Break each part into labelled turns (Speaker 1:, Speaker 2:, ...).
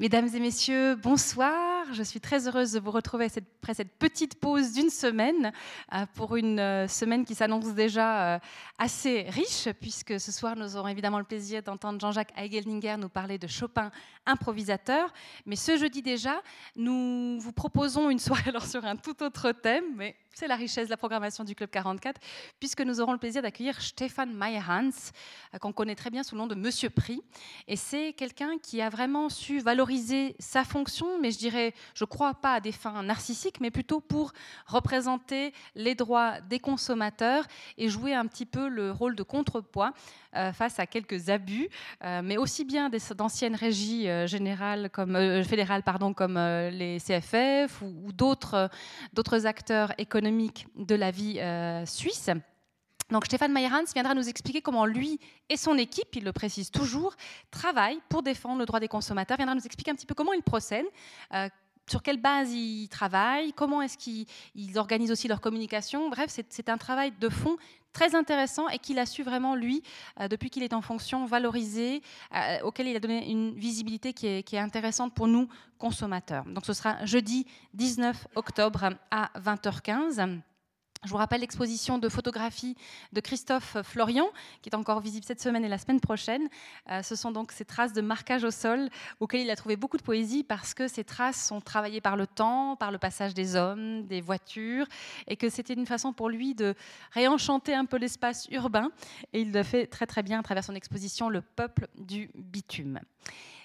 Speaker 1: Mesdames et messieurs, bonsoir. Je suis très heureuse de vous retrouver après cette petite pause d'une semaine euh, pour une euh, semaine qui s'annonce déjà euh, assez riche, puisque ce soir nous aurons évidemment le plaisir d'entendre Jean-Jacques Heigeldinger nous parler de Chopin improvisateur. Mais ce jeudi déjà, nous vous proposons une soirée alors sur un tout autre thème, mais c'est la richesse de la programmation du Club 44, puisque nous aurons le plaisir d'accueillir Stéphane Meyerhans, qu'on connaît très bien sous le nom de Monsieur Prix. Et c'est quelqu'un qui a vraiment su valoriser sa fonction, mais je dirais, je crois pas à des fins narcissiques, mais plutôt pour représenter les droits des consommateurs et jouer un petit peu le rôle de contrepoids euh, face à quelques abus, euh, mais aussi bien d'anciennes régies euh, générales comme, fédérales pardon, comme les CFF ou, d'autres acteurs économiques de la vie suisse. Donc Stéphane Meyerhans viendra nous expliquer comment lui et son équipe, il le précise toujours, travaillent pour défendre le droit des consommateurs, viendra nous expliquer un petit peu comment ils procèdent, euh, sur quelle base ils travaillent, comment est-ce qu'ils organisent aussi leur communication. Bref, c'est un travail de fond très intéressant et qu'il a su vraiment, lui, euh, depuis qu'il est en fonction, valoriser, euh, auquel il a donné une visibilité qui est, qui est, intéressante pour nous, consommateurs. Donc ce sera jeudi 19 octobre à 20h15. Je vous rappelle l'exposition de photographie de Christophe Florian, qui est encore visible cette semaine et la semaine prochaine. Euh, ce sont donc ces traces de marquage au sol, auxquelles il a trouvé beaucoup de poésie, parce que ces traces sont travaillées par le temps, par le passage des hommes, des voitures, et que c'était une façon pour lui de réenchanter un peu l'espace urbain. Et il le fait très très bien à travers son exposition Le peuple du bitume.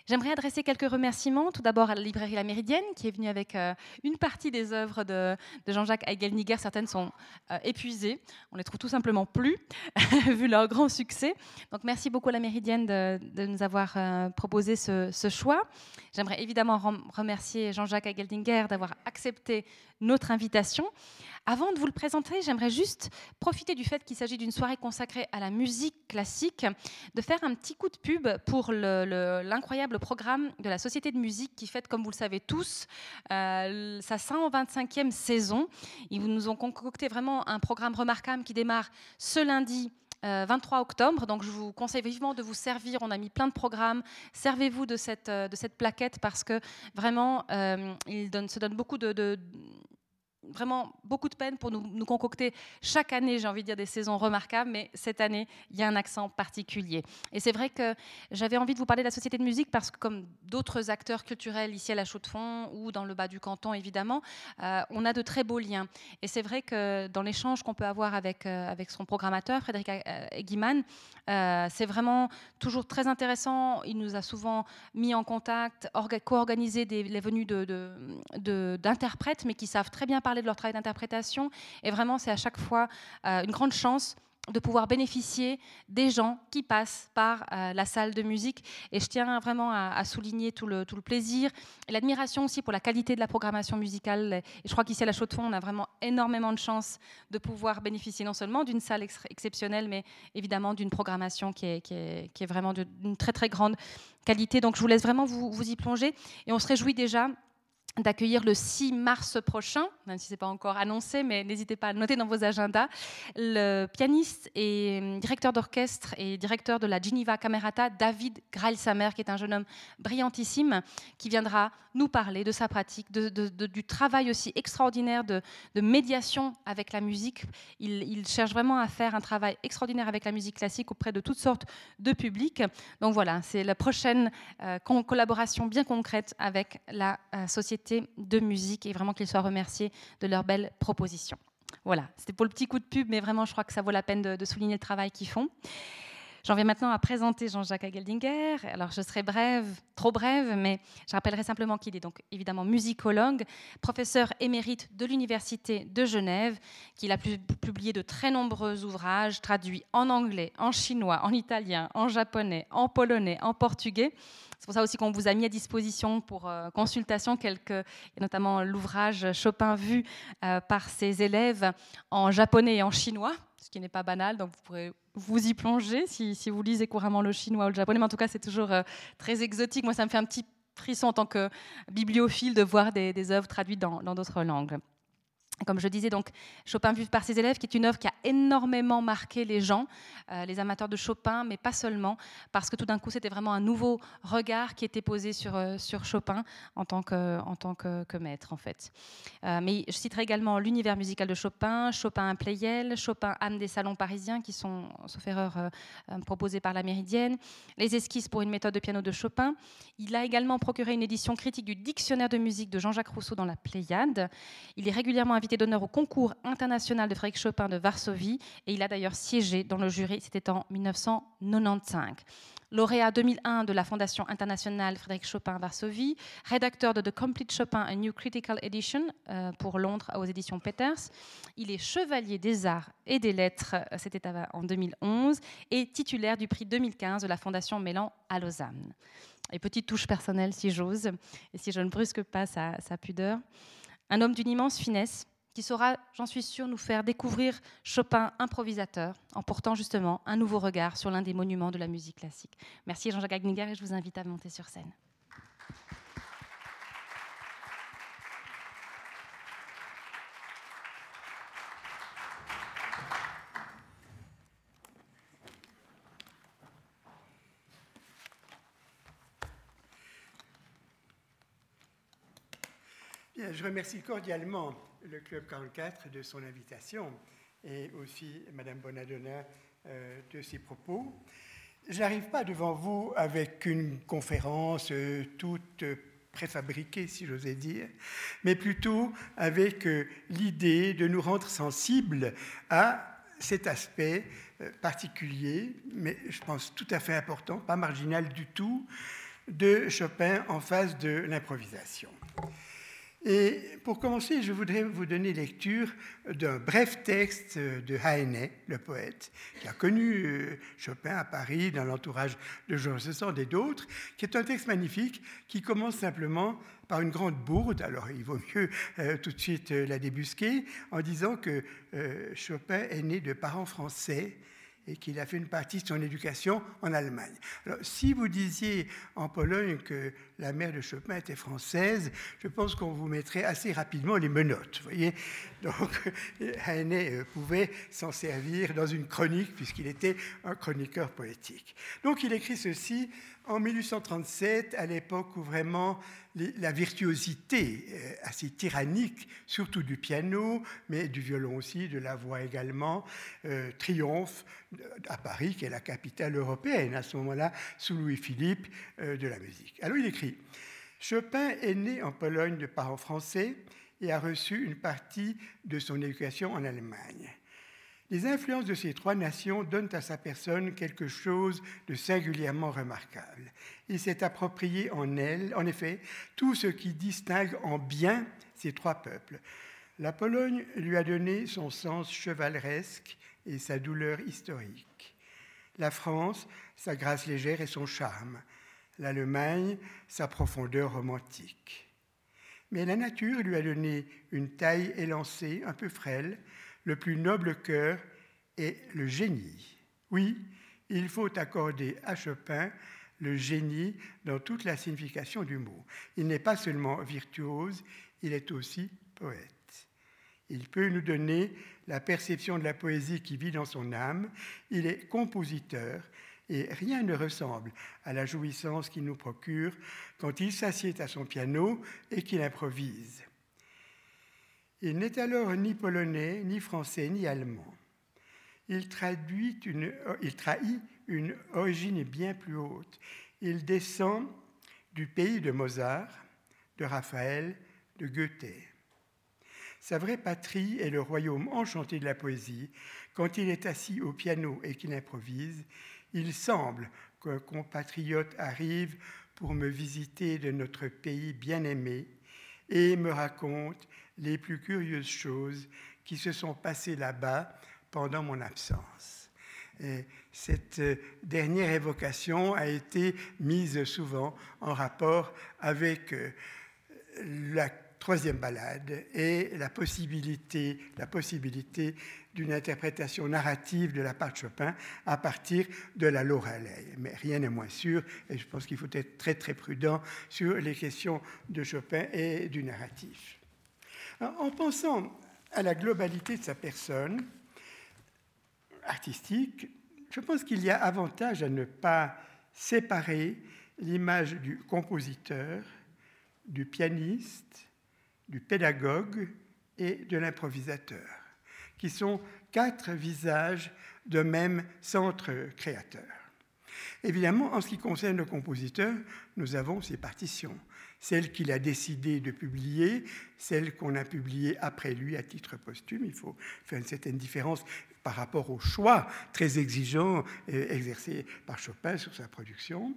Speaker 1: J'aimerais adresser quelques remerciements, tout d'abord à la librairie La Méridienne, qui est venue avec euh, une partie des œuvres de, Jean-Jacques Heigelniger. Certaines sont euh, épuisées, on les trouve tout simplement plus, vu leur grand succès. Donc merci beaucoup à La Méridienne de, nous avoir euh, proposé ce, choix. J'aimerais évidemment remercier Jean-Jacques Heigeldinger d'avoir accepté notre invitation. Avant de vous le présenter, j'aimerais juste profiter du fait qu'il s'agit d'une soirée consacrée à la musique classique, de faire un petit coup de pub pour l'incroyable programme de la Société de musique qui fête, comme vous le savez tous, euh, sa 125e saison. Ils nous ont concocté vraiment un programme remarquable qui démarre ce lundi 23 euh, octobre. Donc je vous conseille vivement de vous servir. On a mis plein de programmes. Servez-vous de cette, euh, de cette plaquette parce que vraiment, il se donne beaucoup de, vraiment beaucoup de peine pour nous, concocter chaque année, j'ai envie de dire, des saisons remarquables, mais cette année, il y a un accent particulier. Et c'est vrai que j'avais envie de vous parler de la Société de musique parce que, comme d'autres acteurs culturels ici à la Chaux-de-Fonds ou dans le bas du canton, évidemment, euh, on a de très beaux liens. Et c'est vrai que dans l'échange qu'on peut avoir avec, euh, avec son programmateur, Frédéric Guiman, euh, c'est vraiment toujours très intéressant. Il nous a souvent mis en contact, co-organisé les venues d'interprètes, mais qui savent très bien parler de leur travail d'interprétation. Et vraiment, c'est à chaque fois euh, une grande chance de pouvoir bénéficier des gens qui passent par euh, la salle de musique. Et je tiens vraiment à, souligner tout le, tout le, plaisir et l'admiration aussi pour la qualité de la programmation musicale. Et je crois qu'ici à la Chaux-de-Fonds, on a vraiment énormément de chance de pouvoir bénéficier non seulement d'une salle exceptionnelle, mais évidemment d'une programmation qui est, qui est, qui est vraiment d'une très très grande qualité. Donc je vous laisse vraiment vous, vous y plonger. Et on se réjouit déjà d'accueillir le 6 mars prochain, même si ce n'est pas encore annoncé, mais n'hésitez pas à noter dans vos agendas, le pianiste et hum, directeur d'orchestre et directeur de la Geneva Camerata, David Grailsamer, qui est un jeune homme brillantissime, qui viendra nous parler de sa pratique, de, du travail aussi extraordinaire de, médiation avec la musique. Il, cherche vraiment à faire un travail extraordinaire avec la musique classique auprès de toutes sortes de publics. Donc voilà, c'est la prochaine euh, collaboration bien concrète avec la euh, Société de musique et vraiment qu'ils soient remerciés de leurs belles propositions. Voilà, c'était pour le petit coup de pub, mais vraiment, je crois que ça vaut la peine de, de souligner le travail qu'ils font. J'en viens maintenant à présenter Jean-Jacques Ageldinger. Alors, je serai brève, trop brève, mais je rappellerai simplement qu'il est donc évidemment musicologue, professeur émérite de l'Université de Genève, qu'il a publié de très nombreux ouvrages traduits en anglais, en chinois, en italien, en japonais, en polonais, en portugais. C'est pour ça aussi qu'on vous a mis à disposition pour euh, consultation quelques, notamment l'ouvrage Chopin vu euh, par ses élèves en japonais et en chinois, ce qui n'est pas banal, donc vous pourrez vous y plonger si, vous lisez couramment le chinois ou le japonais, mais en tout cas c'est toujours euh, très exotique. Moi ça me fait un petit frisson en tant que bibliophile de voir des, œuvres traduites dans d'autres langues. Comme je disais, donc, Chopin vu par ses élèves, qui est une œuvre qui a énormément marqué les gens, euh, les amateurs de Chopin, mais pas seulement, parce que tout d'un coup, c'était vraiment un nouveau regard qui était posé sur, euh, Chopin en tant que, maître, en fait. Euh, mais je citerai également l'univers musical de Chopin, Chopin Playel, Chopin âme des salons parisiens, qui sont, sauf erreur, proposés par la Méridienne, les esquisses pour une méthode de piano de Chopin. Il a également procuré une édition critique du dictionnaire de musique de Jean-Jacques Rousseau dans la Pléiade. Il est régulièrement invité d'honneur au concours international de Frédéric Chopin de Varsovie et il a d'ailleurs siégé dans le jury, c'était en 1995 lauréat 2001 de la Fondation internationale Frédéric Chopin Varsovie, rédacteur de The Complete Chopin, A New Critical Edition euh, pour Londres aux éditions Peters. Il est chevalier des arts et des lettres, c'était en 2011, et titulaire du prix 2015 de la Fondation Mélan à Lausanne. Et petite touche personnelle, si j'ose, et si je ne brusque pas sa pudeur. Un homme d'une immense finesse, qui saura, j'en suis sûre, nous faire découvrir Chopin improvisateur, en portant justement un nouveau regard sur l'un des monuments de la musique classique. Merci Jean-Jacques Agniger et je vous invite à monter sur scène.
Speaker 2: je remercie cordialement le Club 44 de son invitation et aussi Madame Bonadonna euh, de ses propos. Je n'arrive pas devant vous avec une conférence euh, toute préfabriquée, si j'osais dire, mais plutôt avec euh, l'idée de nous rendre sensibles à cet aspect particulier, mais je pense tout à fait important, pas marginal du tout, de Chopin en face de l'improvisation. Et pour commencer, je voudrais vous donner lecture d'un bref texte de Heine, le poète, qui a connu euh, Chopin à Paris dans l'entourage de Georges Sand et d'autres, qui est un texte magnifique qui commence simplement par une grande bourde, alors il vaut mieux euh, tout de suite euh, la débusquer, en disant que Chopin est né de parents français et qu'il a fait une partie de son éducation en Allemagne. Alors, si vous disiez en Pologne que la mère de Chopin était française, je pense qu'on vous mettrait assez rapidement les menottes. voyez Donc, Heine euh, pouvait s'en servir dans une chronique, puisqu'il était un chroniqueur poétique. Donc, il écrit ceci en 1837, à l'époque où vraiment la virtuosité euh, assez tyrannique, surtout du piano, mais du violon aussi, de la voix également, euh, triomphe à Paris, qui est la capitale européenne à ce moment-là, sous Louis-Philippe euh, de la musique. Alors il écrit Chopin est né en Pologne de parents français et a reçu une partie de son éducation en Allemagne. Les influences de ces trois nations donnent à sa personne quelque chose de singulièrement remarquable. Il s'est approprié en elle, en effet, tout ce qui distingue en bien ces trois peuples. La Pologne lui a donné son sens chevaleresque et sa douleur historique. La France, sa grâce légère et son charme. L'Allemagne, sa profondeur romantique. Mais la nature lui a donné une taille élancée, un peu frêle, le plus noble cœur est le génie. Oui, il faut accorder à Chopin le génie dans toute la signification du mot. Il n'est pas seulement virtuose, il est aussi poète. Il peut nous donner la perception de la poésie qui vit dans son âme. Il est compositeur et rien ne ressemble à la jouissance qu'il nous procure quand il s'assied à son piano et qu'il improvise. Il n'est alors ni polonais, ni français, ni allemand. Il, traduit il trahit une origine bien plus haute. Il descend du pays de Mozart, de Raphaël, de Goethe. Sa vraie patrie est le royaume enchanté de la poésie. Quand il est assis au piano et qu'il improvise, il semble qu'un compatriote arrive pour me visiter de notre pays bien-aimé et me raconte les plus curieuses choses qui se sont passées là-bas pendant mon absence. Et cette euh, dernière évocation a été mise souvent en rapport avec euh, la troisième balade et la possibilité, la possibilité d'une interprétation narrative de la part de Chopin à partir de la Lorelei. Mais rien n'est moins sûr, et je pense qu'il faut être très très prudent sur les questions de Chopin et du narratif. En pensant à la globalité de sa personne artistique, je pense qu'il y a avantage à ne pas séparer l'image du compositeur, du pianiste, du pédagogue et de l'improvisateur, qui sont quatre visages de même centre créateur. Évidemment, en ce qui concerne le compositeur, nous avons ses partitions, celles qu'il a décidé de publier, celles qu'on a publiées après lui à titre posthume. Il faut faire une certaine différence par rapport au choix très exigeant euh, exercé par Chopin sur sa production.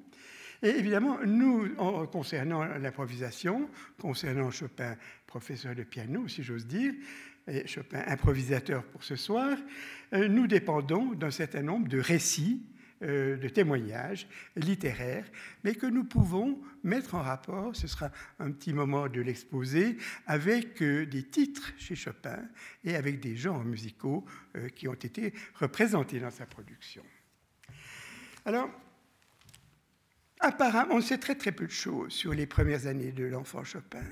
Speaker 2: Et évidemment, nous, concernant l'improvisation, concernant Chopin, professeur de piano, si j'ose dire, et Chopin, improvisateur pour ce soir, euh, nous dépendons d'un certain nombre de récits, euh, de témoignages littéraires, mais que nous pouvons mettre en rapport, ce sera un petit moment de l'exposé, avec euh, des titres chez Chopin et avec des genres musicaux qui ont été représentés dans sa production. Alors, On sait très très peu de choses sur les premières années de l'enfant Chopin.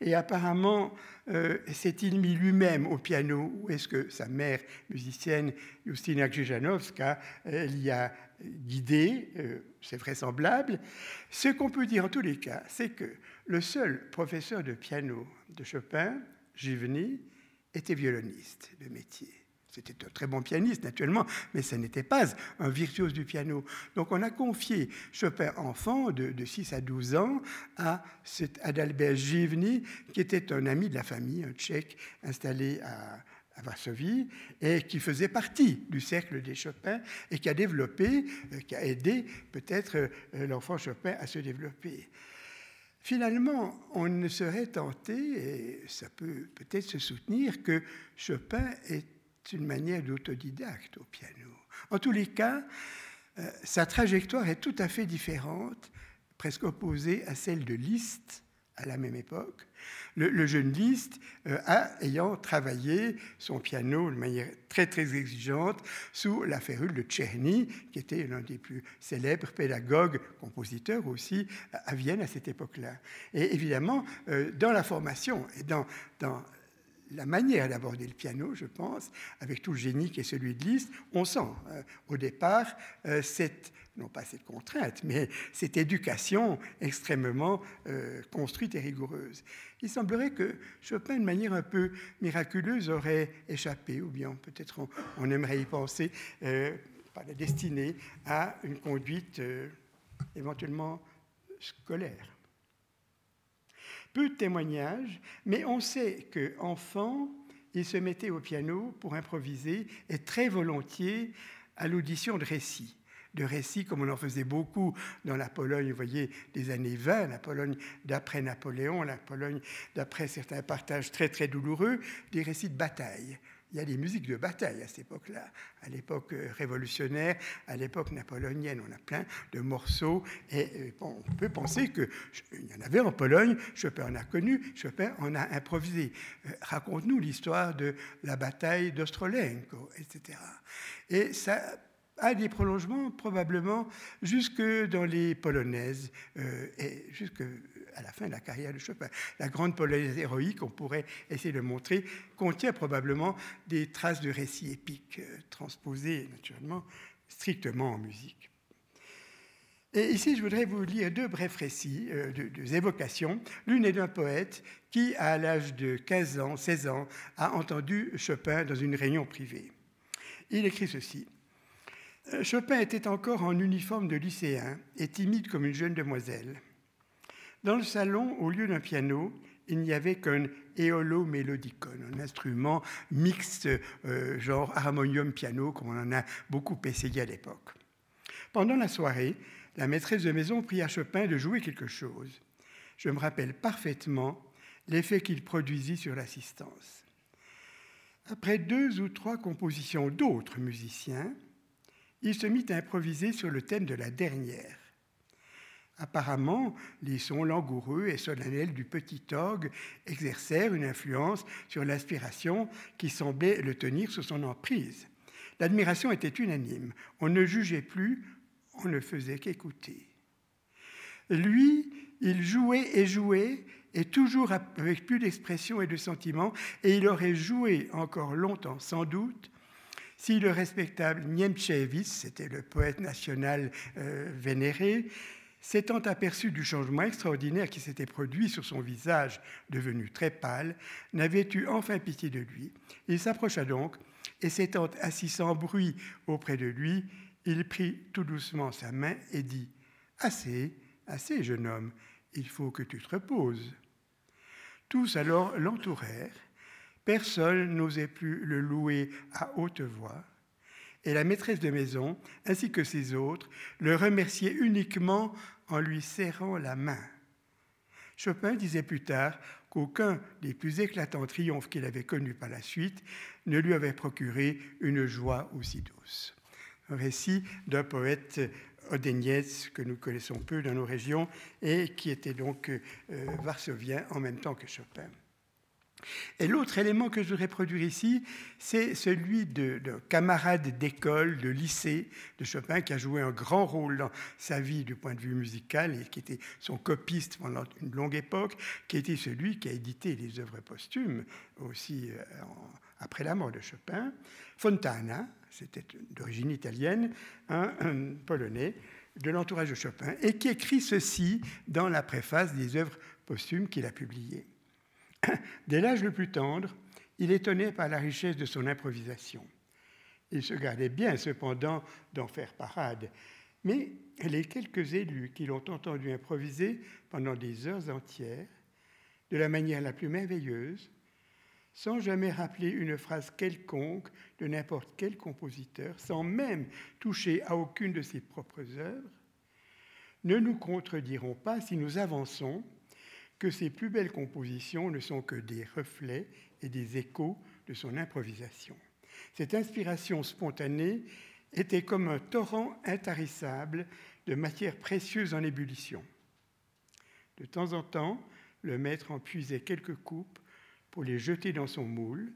Speaker 2: Et apparemment, euh, s'est-il mis lui-même au piano ou est-ce que sa mère musicienne, Justina Grzyjanowska, l'y a guidé euh, C'est vraisemblable. Ce qu'on peut dire en tous les cas, c'est que le seul professeur de piano de Chopin, Givny, était violoniste de métier. C'était un très bon pianiste, naturellement, mais ce n'était pas un virtuose du piano. Donc on a confié Chopin enfant, de, 6 à 12 ans, à Adalbert Givny, qui était un ami de la famille, un tchèque installé à, Varsovie, et qui faisait partie du cercle des Chopin, et qui a développé, euh, qui a aidé peut-être euh, l'enfant Chopin à se développer. Finalement, on ne serait tenté, et ça peut peut-être se soutenir, que Chopin est une manière d'autodidacte au piano. En tous les cas, euh, sa trajectoire est tout à fait différente, presque opposée à celle de Liszt à la même époque. Le, jeune Liszt, euh, a, ayant travaillé son piano de manière très très exigeante sous la férule de Tcherny, qui était l'un des plus célèbres pédagogues, compositeurs aussi, à Vienne à cette époque-là. Et évidemment, euh, dans la formation et dans, dans la manière d'aborder le piano, je pense, avec tout le génie qui est celui de Liszt, on sent euh, au départ euh, cette, non pas cette contrainte, mais cette éducation extrêmement euh, construite et rigoureuse. Il semblerait que Chopin, de manière un peu miraculeuse, aurait échappé, ou bien peut-être on, on, aimerait y penser, par la destinée, à une conduite éventuellement scolaire peu de témoignages, mais on sait qu'enfant, il se mettait au piano pour improviser et très volontiers à l'audition de récits. De récits comme on en faisait beaucoup dans la Pologne, vous voyez, des années 20, la Pologne d'après Napoléon, la Pologne d'après certains partages très très douloureux, des récits de bataille il y a des musiques de bataille à cette époque-là, à l'époque euh, révolutionnaire, à l'époque napoléonienne. On a plein de morceaux et euh, on peut penser qu'il y en avait en Pologne, Chopin en a connu, Chopin en a improvisé. Euh, raconte-nous l'histoire de la bataille d'Ostrolenko, etc. Et ça a des prolongements probablement jusque dans les polonaises et jusque à la fin de la carrière de Chopin. La grande polonaise héroïque, on pourrait essayer de montrer, contient probablement des traces de récits épiques, euh, transposés naturellement strictement en musique. Et ici, je voudrais vous lire deux brefs récits, euh, deux, évocations. L'une est d'un poète qui, à l'âge de 15 ans, 16 ans, a entendu Chopin dans une réunion privée. Il écrit ceci. Euh, Chopin était encore en uniforme de lycéen et timide comme une jeune demoiselle. Dans le salon, au lieu d'un piano, il n'y avait qu'un éolo mélodicon, un instrument mixte, euh, genre harmonium piano, comme on en a beaucoup essayé à l'époque. Pendant la soirée, la maîtresse de maison pria Chopin de jouer quelque chose. Je me rappelle parfaitement l'effet qu'il produisit sur l'assistance. Après deux ou trois compositions d'autres musiciens, il se mit à improviser sur le thème de la dernière. Apparemment, les sons langoureux et solennels du petit orgue exercèrent une influence sur l'inspiration qui semblait le tenir sous son emprise. L'admiration était unanime. On ne jugeait plus, on ne faisait qu'écouter. Lui, il jouait et jouait, et toujours avec plus d'expression et de sentiment, et il aurait joué encore longtemps, sans doute, si le respectable Niemczewicz, c'était le poète national euh, vénéré, s'étant aperçu du changement extraordinaire qui s'était produit sur son visage devenu très pâle, n'avait eu enfin pitié de lui. Il s'approcha donc, et s'étant assis sans bruit auprès de lui, il prit tout doucement sa main et dit Assez, assez, jeune homme, il faut que tu te reposes. Tous alors l'entourèrent. Personne n'osait plus le louer à haute voix. Et la maîtresse de maison, ainsi que ses autres, le remerciaient uniquement en lui serrant la main. Chopin disait plus tard qu'aucun des plus éclatants triomphes qu'il avait connus par la suite ne lui avait procuré une joie aussi douce. Un récit d'un poète Odeniez, que nous connaissons peu dans nos régions, et qui était donc euh, varsovien en même temps que Chopin. Et l'autre élément que je voudrais produire ici, c'est celui de, camarade d'école, de lycée de Chopin, qui a joué un grand rôle dans sa vie du point de vue musical et qui était son copiste pendant une longue époque, qui était celui qui a édité les œuvres posthumes aussi euh, après la mort de Chopin. Fontana, c'était d'origine italienne, un, polonais de l'entourage de Chopin, et qui écrit ceci dans la préface des œuvres posthumes qu'il a publiées. Dès l'âge le plus tendre, il étonnait par la richesse de son improvisation. Il se gardait bien, cependant, d'en faire parade. Mais les quelques élus qui l'ont entendu improviser pendant des heures entières, de la manière la plus merveilleuse, sans jamais rappeler une phrase quelconque de n'importe quel compositeur, sans même toucher à aucune de ses propres œuvres, ne nous contrediront pas si nous avançons que ses plus belles compositions ne sont que des reflets et des échos de son improvisation. Cette inspiration spontanée était comme un torrent intarissable de matières précieuses en ébullition. De temps en temps, le maître en puisait quelques coupes pour les jeter dans son moule,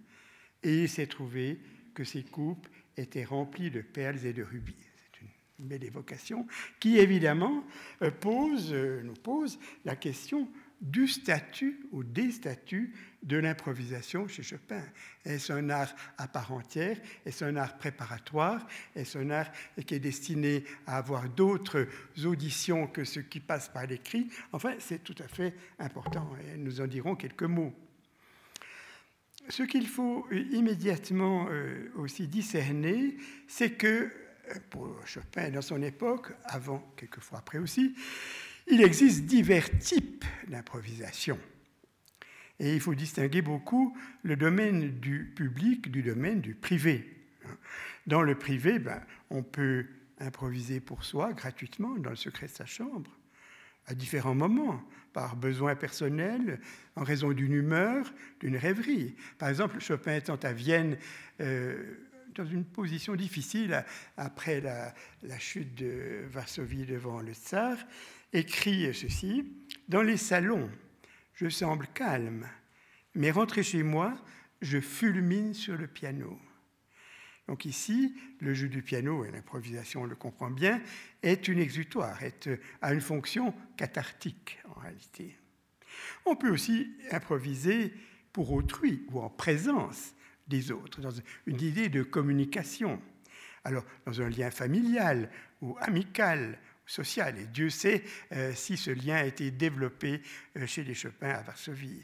Speaker 2: et il s'est trouvé que ces coupes étaient remplies de perles et de rubis. C'est une belle évocation qui, évidemment, euh, pose, euh, nous pose la question du statut ou des statuts de l'improvisation chez Chopin. Est-ce un art à part entière? Est-ce un art préparatoire? Est-ce un art qui est destiné à avoir d'autres auditions que ce qui passe par l'écrit? Enfin, c'est tout à fait important et nous en dirons quelques mots. Ce qu'il faut immédiatement euh, aussi discerner, c'est que euh, pour Chopin dans son époque, avant, quelquefois après aussi, il existe divers types d'improvisation. Et il faut distinguer beaucoup le domaine du public du domaine du privé. Dans le privé, ben, on peut improviser pour soi gratuitement dans le secret de sa chambre, à différents moments, par besoin personnel, en raison d'une humeur, d'une rêverie. Par exemple, Chopin étant à Vienne euh, dans une position difficile après la, la, chute de Varsovie devant le tsar, écrit ceci, Dans les salons, je semble calme, mais rentré chez moi, je fulmine sur le piano. Donc ici, le jeu du piano, et l'improvisation on le comprend bien, est une exutoire, est, a une fonction cathartique en réalité. On peut aussi improviser pour autrui ou en présence des autres, dans une idée de communication. Alors, dans un lien familial ou amical social. Et Dieu sait euh, si ce lien a été développé euh, chez les Chopin à Varsovie.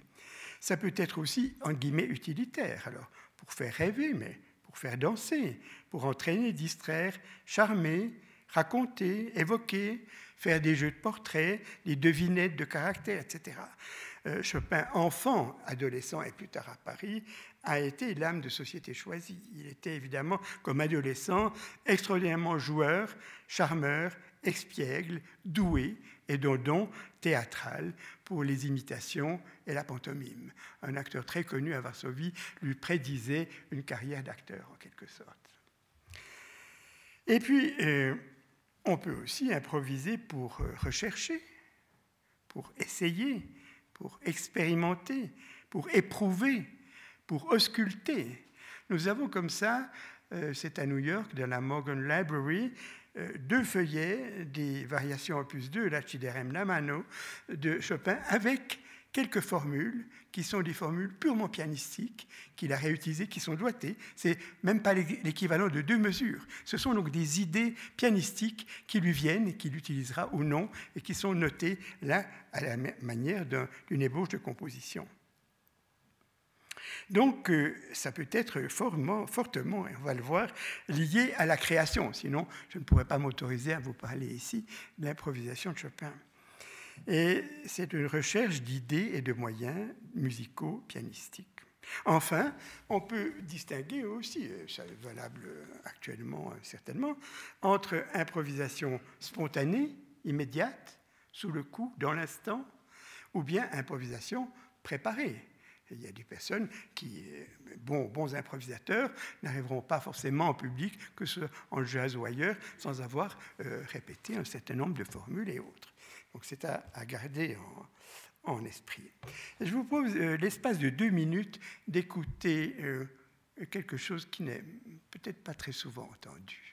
Speaker 2: Ça peut être aussi, en guillemets, utilitaire, alors, pour faire rêver, mais pour faire danser, pour entraîner, distraire, charmer, raconter, évoquer, faire des jeux de portraits, des devinettes de caractère, etc. Euh, Chopin, enfant, adolescent et plus tard à Paris, a été l'âme de société choisie. Il était évidemment, comme adolescent, extraordinairement joueur, charmeur expiègle, doué et d'un don théâtral pour les imitations et la pantomime. Un acteur très connu à Varsovie lui prédisait une carrière d'acteur en quelque sorte. Et puis, euh, on peut aussi improviser pour euh, rechercher, pour essayer, pour expérimenter, pour éprouver, pour ausculter. Nous avons comme ça, euh, c'est à New York, dans la Morgan Library, deux feuillets des variations opus 2, la la mano, de Chopin, avec quelques formules qui sont des formules purement pianistiques qu'il a réutilisées, qui sont doigtées. C'est même pas l'équivalent de deux mesures. Ce sont donc des idées pianistiques qui lui viennent et qu'il utilisera ou non et qui sont notées là à la manière d'une ébauche de composition. Donc, euh, ça peut être fortement, on va le voir, lié à la création. Sinon, je ne pourrais pas m'autoriser à vous parler ici de l'improvisation de Chopin. Et c'est une recherche d'idées et de moyens musicaux, pianistiques. Enfin, on peut distinguer aussi, ça est valable actuellement certainement, entre improvisation spontanée, immédiate, sous le coup, dans l'instant, ou bien improvisation préparée. Il y a des personnes qui, bons, bons improvisateurs, n'arriveront pas forcément en public, que ce soit en jazz ou ailleurs, sans avoir euh, répété un certain nombre de formules et autres. Donc c'est à, garder en, esprit. je vous propose euh, l'espace de deux minutes d'écouter euh, quelque chose qui n'est peut-être pas très souvent entendu.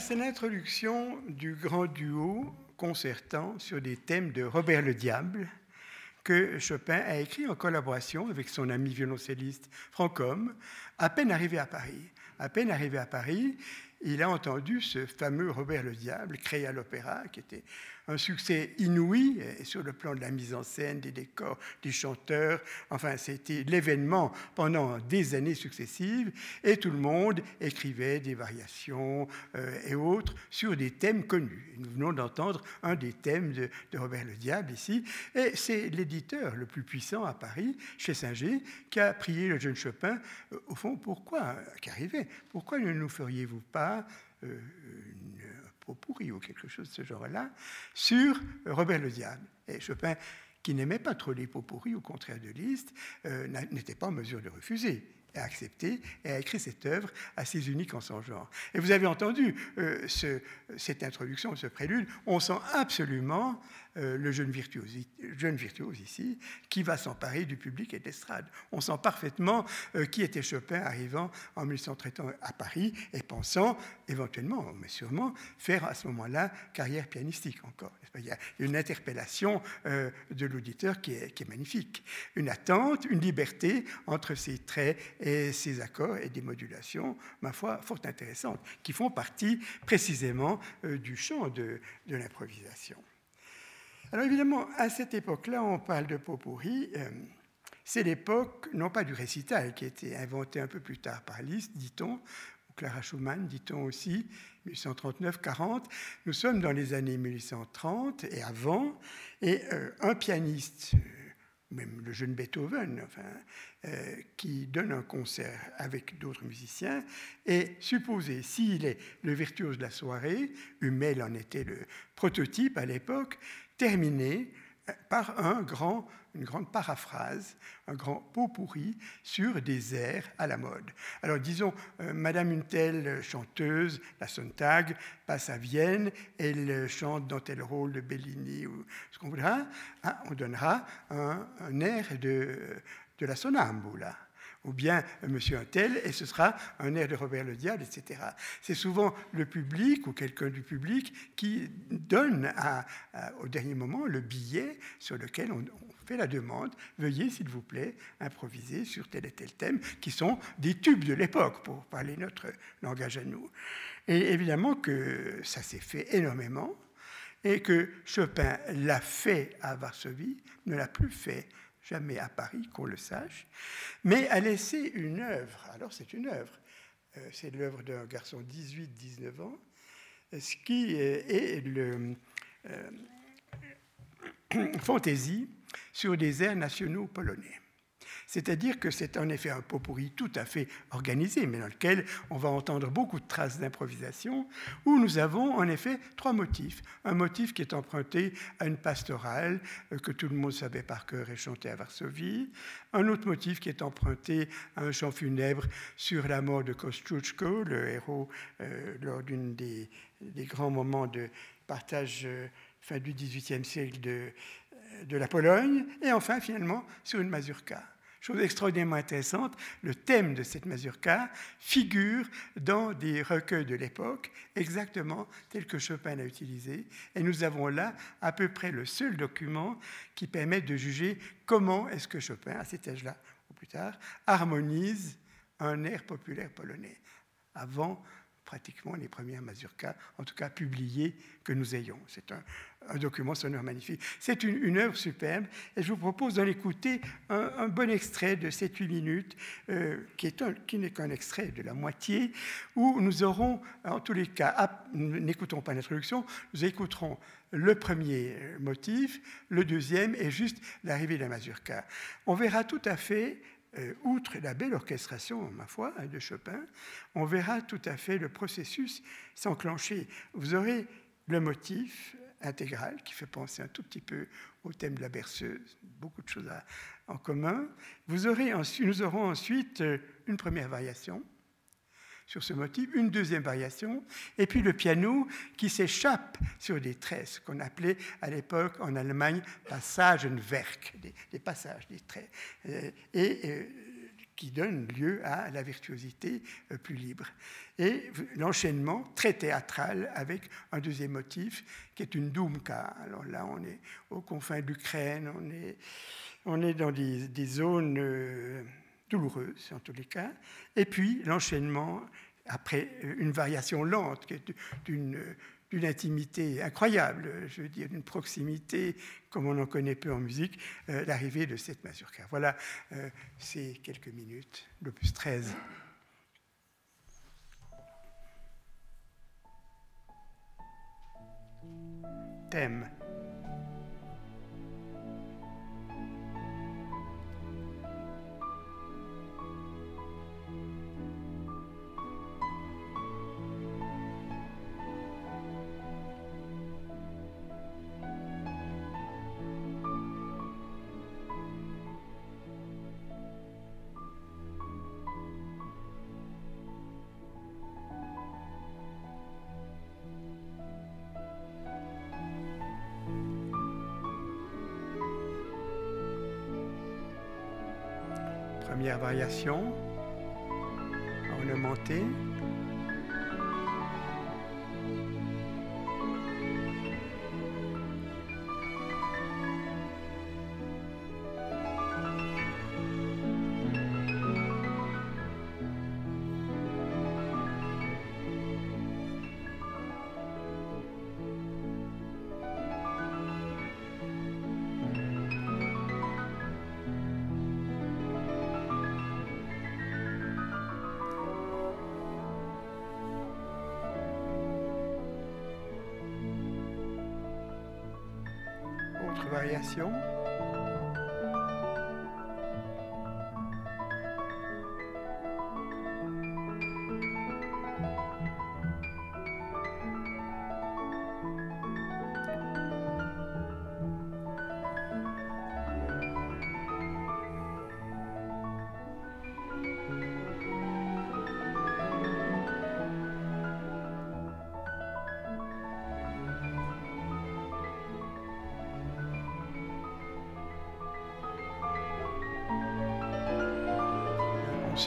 Speaker 2: C'est l'introduction du grand duo concertant sur des thèmes de Robert le Diable que Chopin a écrit en collaboration avec son ami violoncelliste Franck Homme, à peine arrivé à Paris. À peine arrivé à Paris, il a entendu ce fameux Robert le Diable créé à l'opéra, qui était un succès inouï sur le plan de la mise en scène, des décors, des chanteurs. Enfin, c'était l'événement pendant des années successives et tout le monde écrivait des variations euh, et autres sur des thèmes connus. nous venons d'entendre un des thèmes de, Robert le Diable ici. Et c'est l'éditeur le plus puissant à Paris, chez Singer, qui a prié le jeune Chopin, euh, au fond, pourquoi, qu'arrivait, pourquoi ne nous feriez-vous pas euh, une pourri ou quelque chose de ce genre-là, sur Robert le Diable. Et Chopin, qui n'aimait pas trop les pourris, au contraire de Liszt, euh, n'était pas en mesure de refuser. a accepté et a écrit cette œuvre assez unique en son genre. Et vous avez entendu euh, ce, cette introduction, ce prélude, on sent absolument le jeune virtuose, ici, qui va s'emparer du public et de l'estrade. On sent parfaitement euh, qui était Chopin arrivant en 1830 à Paris et pensant éventuellement, mais sûrement, faire à ce moment-là carrière pianistique encore. Il y a une interpellation euh, de l'auditeur qui est, magnifique. Une attente, une liberté entre ces traits et ces accords et des modulations, ma foi, fort intéressantes, qui font partie précisément du champ de l'improvisation. Alors évidemment, à cette époque-là, on parle de pot pourri. Euh, c'est l'époque, non pas du récital, qui a été inventé un peu plus tard par Liszt, dit-on, ou Clara Schumann, dit-on aussi, 1839-40. Nous sommes dans les années 1830 et avant, et euh, un pianiste, euh, même le jeune Beethoven, enfin, qui donne un concert avec d'autres musiciens, est supposé, s'il est le virtuose de la soirée, Hummel en était le prototype à l'époque, terminé euh, par un grand, une grande paraphrase, un grand pot pourri sur des airs à la mode. Alors disons, euh, Madame une telle chanteuse, la Sontag, passe à Vienne, elle chante dans tel rôle de Bellini ou ce qu'on voudra, hein, on donnera un, un air de, de la Sonambula ou bien Monsieur Untel, et ce sera un air de Robert le Diable, etc. C'est souvent le public ou quelqu'un du public qui donne au dernier moment le billet sur lequel on, fait la demande. Veuillez, s'il vous plaît, improviser sur tel et tel thème, qui sont des tubes de l'époque, pour parler notre langage à nous. Et évidemment que ça s'est fait énormément, et que Chopin l'a fait à Varsovie, ne l'a plus fait jamais à Paris, qu'on le sache, mais a laissé une œuvre. Alors c'est une œuvre. Euh, c'est l'œuvre d'un garçon 18-19 ans, ce qui est le euh, fantaisie sur des airs nationaux polonais. C'est-à-dire que c'est en effet un pot pourri tout à fait organisé, mais dans lequel on va entendre beaucoup de traces d'improvisation, où nous avons en effet trois motifs. Un motif qui est emprunté à une pastorale euh, que tout le monde savait par cœur et chantait à Varsovie. Un autre motif qui est emprunté à un chant funèbre sur la mort de Kosciuszko, le héros euh, lors d'un des, grands moments de partage euh, fin du XVIIIe siècle de, de la Pologne. Et enfin, finalement, sur une mazurka. Chose extraordinairement intéressante, le thème de cette mazurka figure dans des recueils de l'époque, exactement tel que Chopin l'a utilisé. Et nous avons là à peu près le seul document qui permet de juger comment est-ce que Chopin, à cet âge-là ou plus tard, harmonise un air populaire polonais. Avant pratiquement les premières mazurkas, en tout cas publiées, que nous ayons. C'est un, document sonore magnifique. C'est une, œuvre superbe et je vous propose d'en écouter un, bon extrait de 7-8 minutes, euh, qui, qui n'est qu'un extrait de la moitié, où nous aurons, en tous les cas, n'écoutons pas l'introduction, nous écouterons le premier motif, le deuxième et juste l'arrivée de la mazurka. On verra tout à fait euh, outre la belle orchestration, ma foi, hein, de Chopin, on verra tout à fait le processus s'enclencher. Vous aurez le motif intégral qui fait penser un tout petit peu au thème de la berceuse, beaucoup de choses en commun. Vous aurez nous aurons ensuite euh, une première variation sur ce motif, une deuxième variation, et puis le piano qui s'échappe sur des tresses qu'on appelait à l'époque en Allemagne Passagenwerk, des, des passages, des traits, euh, et euh, qui donne lieu à la virtuosité euh, plus libre. Et l'enchaînement très théâtral avec un deuxième motif qui est une dumka. Alors là, on est aux confins de l'Ukraine, on est, on est dans des, des zones douloureuse en tous les cas, et puis l'enchaînement après une variation lente qui est d'une d'une intimité incroyable, je veux dire, d'une proximité comme on en connaît peu en musique, euh, l'arrivée de cette mazurka. Voilà euh, ces quelques minutes, l'opus 13. Thème. Première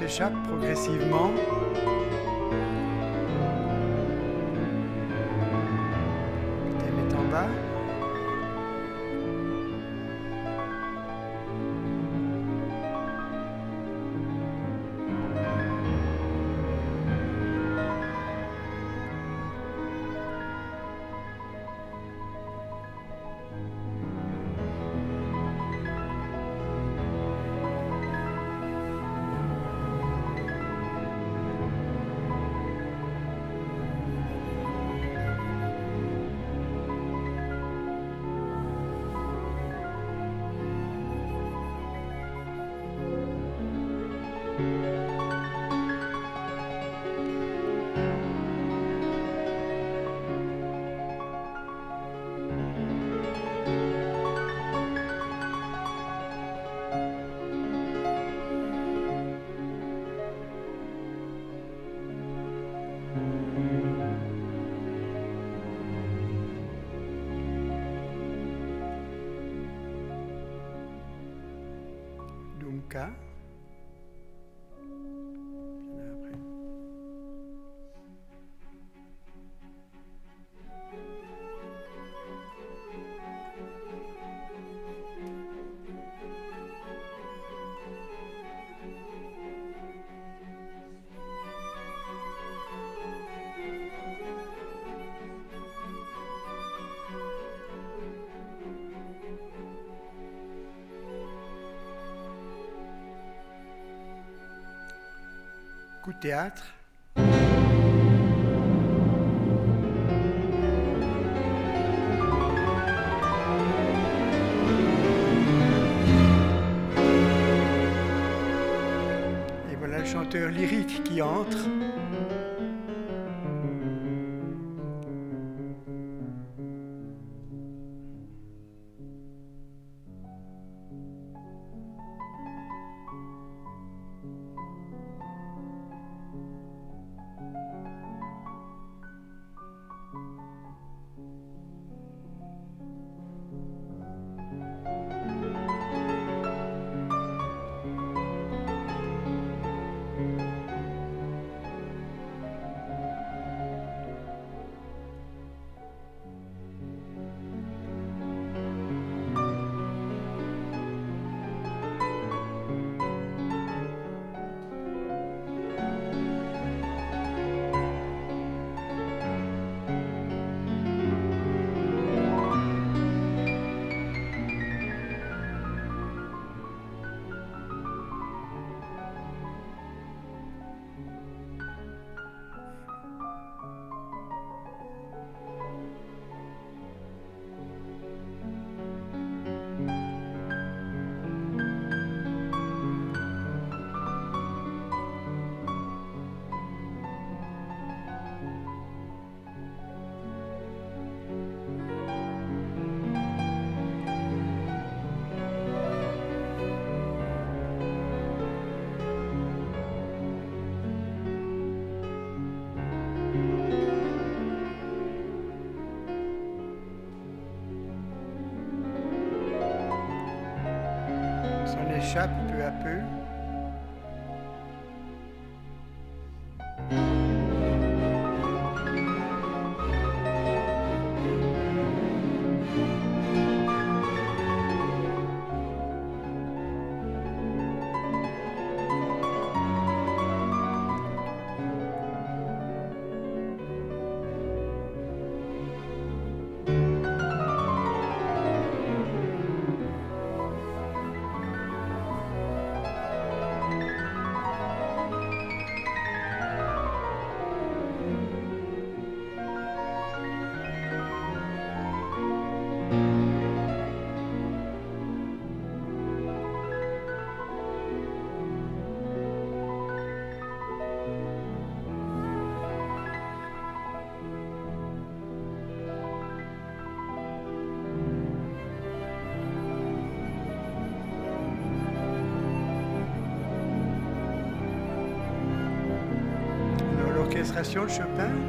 Speaker 2: s'échappe progressivement. пока. Et voilà le chanteur lyrique qui entre. On s'en échappe peu à peu. De Chopin?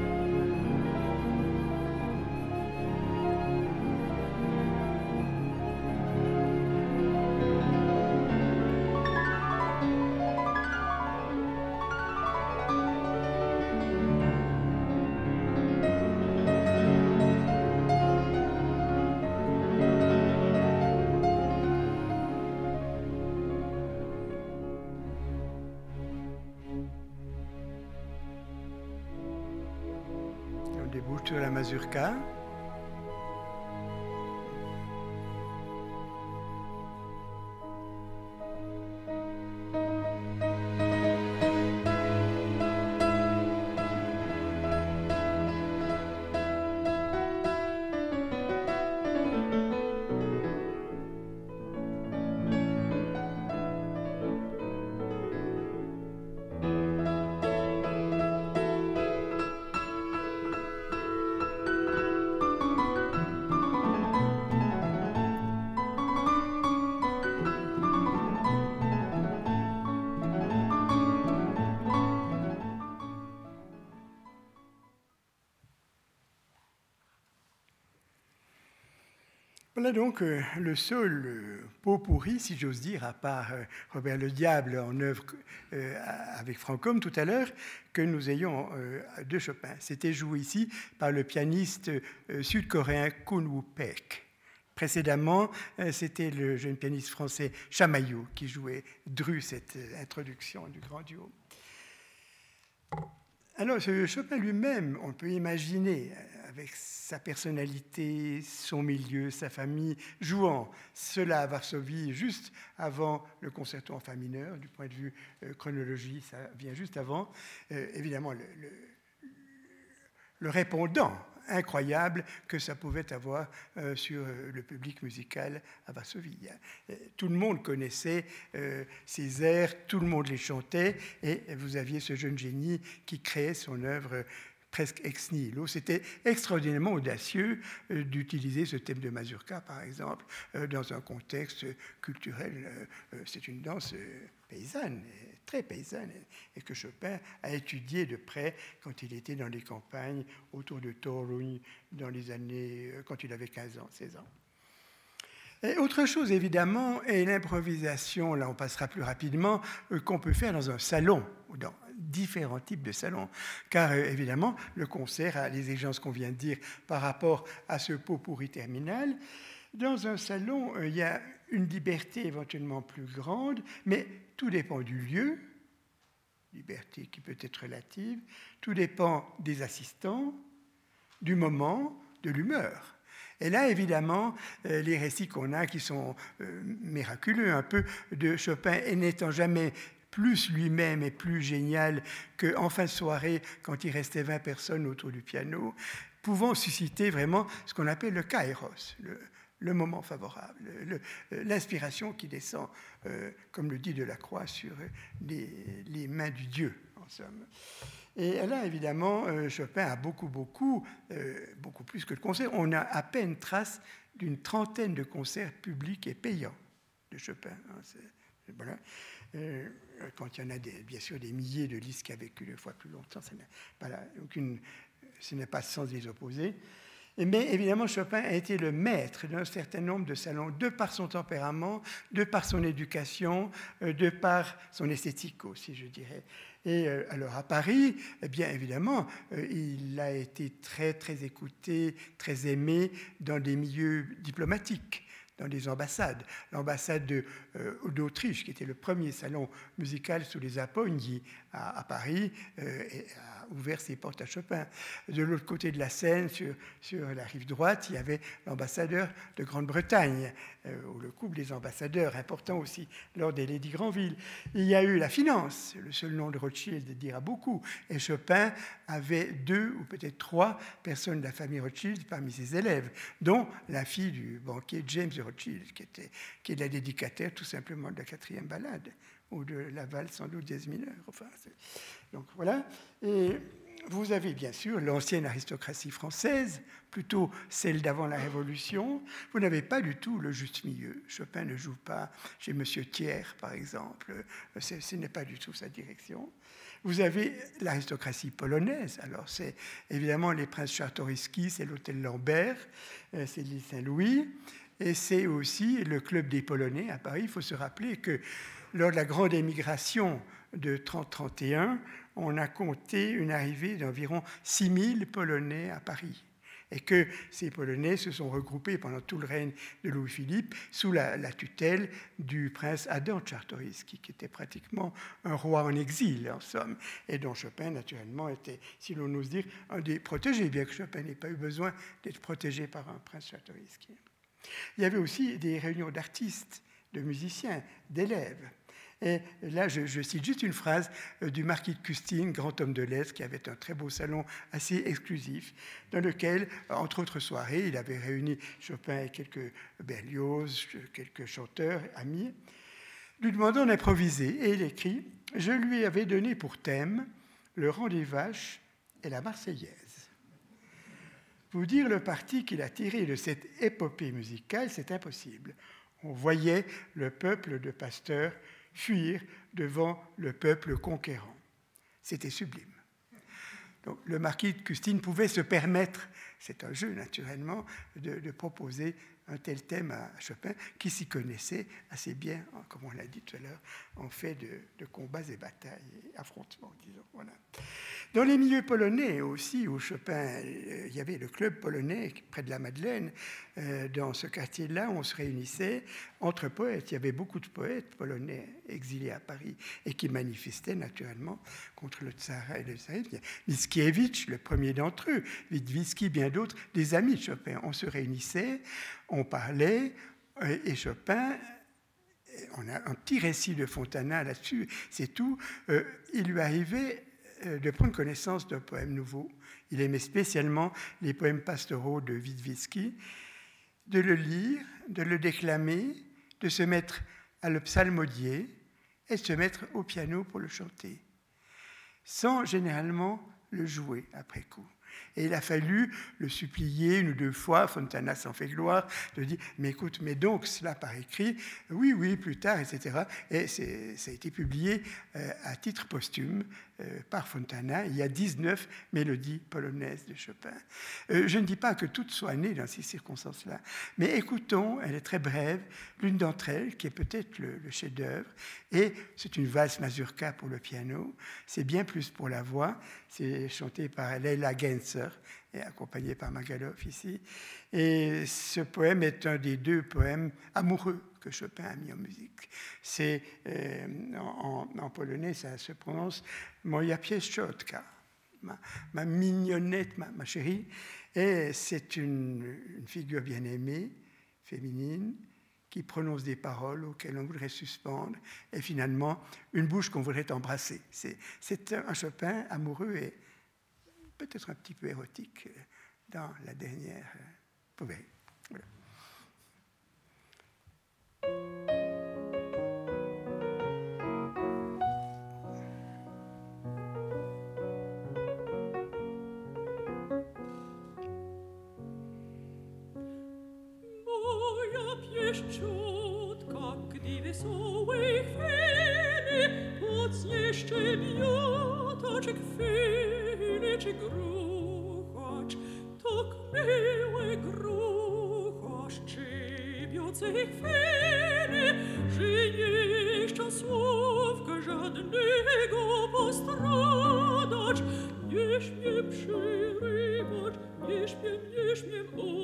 Speaker 2: Sur la Voilà donc euh, le seul euh, pot pourri, si j'ose dire, à part euh, Robert le Diable en œuvre avec Franckhomme tout à l'heure, que nous ayons de Chopin. C'était joué ici par le pianiste sud-coréen Kun Woo Peck. Précédemment, c'était le jeune pianiste français Chamaillot qui jouait Dru, cette introduction du grand duo. Alors, Chopin lui-même, on peut imaginer avec sa personnalité, son milieu, sa famille, jouant cela à Varsovie juste avant le concerto en fa mineur, du point de vue euh, chronologie, ça vient juste avant. Euh, évidemment, le, le, répondant incroyable que ça pouvait avoir euh, sur le public musical à Varsovie. Tout le monde connaissait ces airs, tout le monde les chantait, et vous aviez ce jeune génie qui créait son œuvre presque ex nihilo. C'était extraordinairement audacieux euh, d'utiliser ce thème de mazurka, par exemple, euh, dans un contexte culturel. Euh, c'est une danse paysanne, très paysanne, et que Chopin a étudié de près quand il était dans les campagnes autour de Toruń, dans les années, quand il avait 15 ans, 16 ans. Et autre chose, évidemment, est l'improvisation, là on passera plus rapidement, qu'on peut faire dans un salon, ou dans différents types de salons. Car euh, évidemment, le concert a les exigences qu'on vient de dire par rapport à ce pot pourri terminal. Dans un salon, euh, il y a une liberté éventuellement plus grande, mais tout dépend du lieu, liberté qui peut être relative, tout dépend des assistants, du moment, de l'humeur. Et là, évidemment, euh, les récits qu'on a qui sont miraculeux, un peu de Chopin, et n'étant jamais plus lui-même et plus génial qu'en fin de soirée, quand il restait 20 personnes autour du piano, pouvant susciter vraiment ce qu'on appelle le kairos, le, moment favorable, l'inspiration qui descend, euh, comme le dit Delacroix, sur les, mains du Dieu, en somme. Et là, évidemment, euh, Chopin a beaucoup, beaucoup, euh, beaucoup plus que de concerts. On a à peine trace d'une trentaine de concerts publics et payants de Chopin. Hein. Euh, quand il y en a bien sûr des milliers de listes qui a vécu deux fois plus longtemps, ce n'est pas sans les opposer. Mais évidemment, Chopin a été le maître d'un certain nombre de salons, de par son tempérament, de par son éducation, euh, de par son esthétique aussi, je dirais. Et euh, alors à Paris, eh bien évidemment, il a été très très écouté, très aimé dans des milieux diplomatiques dans les ambassades. L'ambassade euh, d'Autriche, qui était le premier salon musical sous les Apogni à, Paris, euh, ouvert ses portes à Chopin. De l'autre côté de la Seine, sur, sur la rive droite, il y avait l'ambassadeur de Grande-Bretagne, euh, ou le couple des ambassadeurs, important aussi lors des Lady Granville. Il y a eu la finance, le seul nom de Rothschild dira beaucoup, et Chopin avait deux ou peut-être trois personnes de la famille Rothschild parmi ses élèves, dont la fille du banquier James Rothschild, qui, était, qui est la dédicataire tout simplement de la quatrième ballade ou de Laval, sans doute des mineur. Enfin, donc voilà. Et vous avez bien sûr l'ancienne aristocratie française, plutôt celle d'avant la Révolution. Vous n'avez pas du tout le juste milieu. Chopin ne joue pas chez Monsieur Thiers, par exemple. Ce n'est pas du tout sa direction. Vous avez l'aristocratie polonaise. Alors, c'est évidemment les princes Czartoryski, c'est l'hôtel Lambert, euh, c'est l'île Saint-Louis, et c'est aussi le club des Polonais à Paris. Il faut se rappeler que lors de la grande émigration de 30-31, on a compté une arrivée d'environ 6000 Polonais à Paris et que ces Polonais se sont regroupés pendant tout le règne de Louis-Philippe sous la, tutelle du prince Adam Czartoryski, qui était pratiquement un roi en exil, en somme, et dont Chopin, naturellement, était, si l'on ose dire, un des protégés, bien que Chopin n'ait pas eu besoin d'être protégé par un prince Czartoryski. Il y avait aussi des réunions d'artistes, de musiciens, d'élèves. Et là, je, cite juste une phrase euh, du marquis de Custine, grand homme de l'Est, qui avait un très beau salon assez exclusif, dans lequel, entre autres soirées, il avait réuni Chopin et quelques Berlioz, quelques chanteurs amis, lui demandant d'improviser. Et il écrit Je lui avais donné pour thème le rang des vaches et la Marseillaise. Vous dire le parti qu'il a tiré de cette épopée musicale, c'est impossible. On voyait le peuple de pasteurs fuir devant le peuple conquérant. C'était sublime. Le marquis de Custine pouvait se permettre, c'est un jeu naturellement, de, proposer un tel thème à Chopin, qui s'y connaissait assez bien, comme on l'a dit tout à l'heure, en fait de, combats et batailles affrontements, disons. Voilà. Dans les milieux polonais aussi, où Chopin, euh, il y avait le club polonais près de la Madeleine, euh, dans ce quartier-là, on se réunissait entre poètes. Il y avait beaucoup de poètes polonais exilés à Paris et qui manifestaient naturellement contre le tsar et le tsarisme. Mickiewicz, le premier d'entre eux, Witwiski, bien d'autres, des amis de Chopin. On se réunissait, on parlait, euh, et Chopin on a un petit récit de Fontana là-dessus, c'est tout. il lui arrivait euh, de prendre connaissance d'un poème nouveau. Il aimait spécialement les poèmes pastoraux de Witwiski, de le lire, de le déclamer, de se mettre à le psalmodier et de se mettre au piano pour le chanter, sans généralement le jouer après coup. Et il a fallu le supplier une ou deux fois, Fontana s'en fait gloire, de dire Mais écoute, mais donc cela par écrit, oui, oui, plus tard, etc. Et ça a été publié euh, à titre posthume euh, par Fontana. Il y a 19 mélodies polonaises de Chopin. Euh, je ne dis pas que toutes soient nées dans ces circonstances-là, mais écoutons, elle est très brève, l'une d'entre elles, qui est peut-être le, chef-d'œuvre, et c'est une valse mazurka pour le piano. C'est bien plus pour la voix. C'est chanté par Leila Genser et accompagné par Magalov ici. Et ce poème est un des deux poèmes amoureux que Chopin a mis en musique. C'est euh, en, polonais, ça se prononce Moja pieszczotka, ma, ma mignonnette, ma, chérie. Et c'est une, une, figure bien aimée, féminine, qui prononce des paroles auxquelles on voudrait suspendre, et finalement une bouche qu'on voudrait embrasser. C'est un Chopin amoureux et peut-être un petit peu érotique dans la dernière poubelle.
Speaker 3: Pieszczotka, gdy wesołej chwili, poc jeszcze miotacz chwili, czy gruchacz, tak miły gruchacz, czy biocej chwili, że jeszcze słówka żadnego postradać, nie śmiem przerywać, nie śmiem, nie śmiem odpowiadać.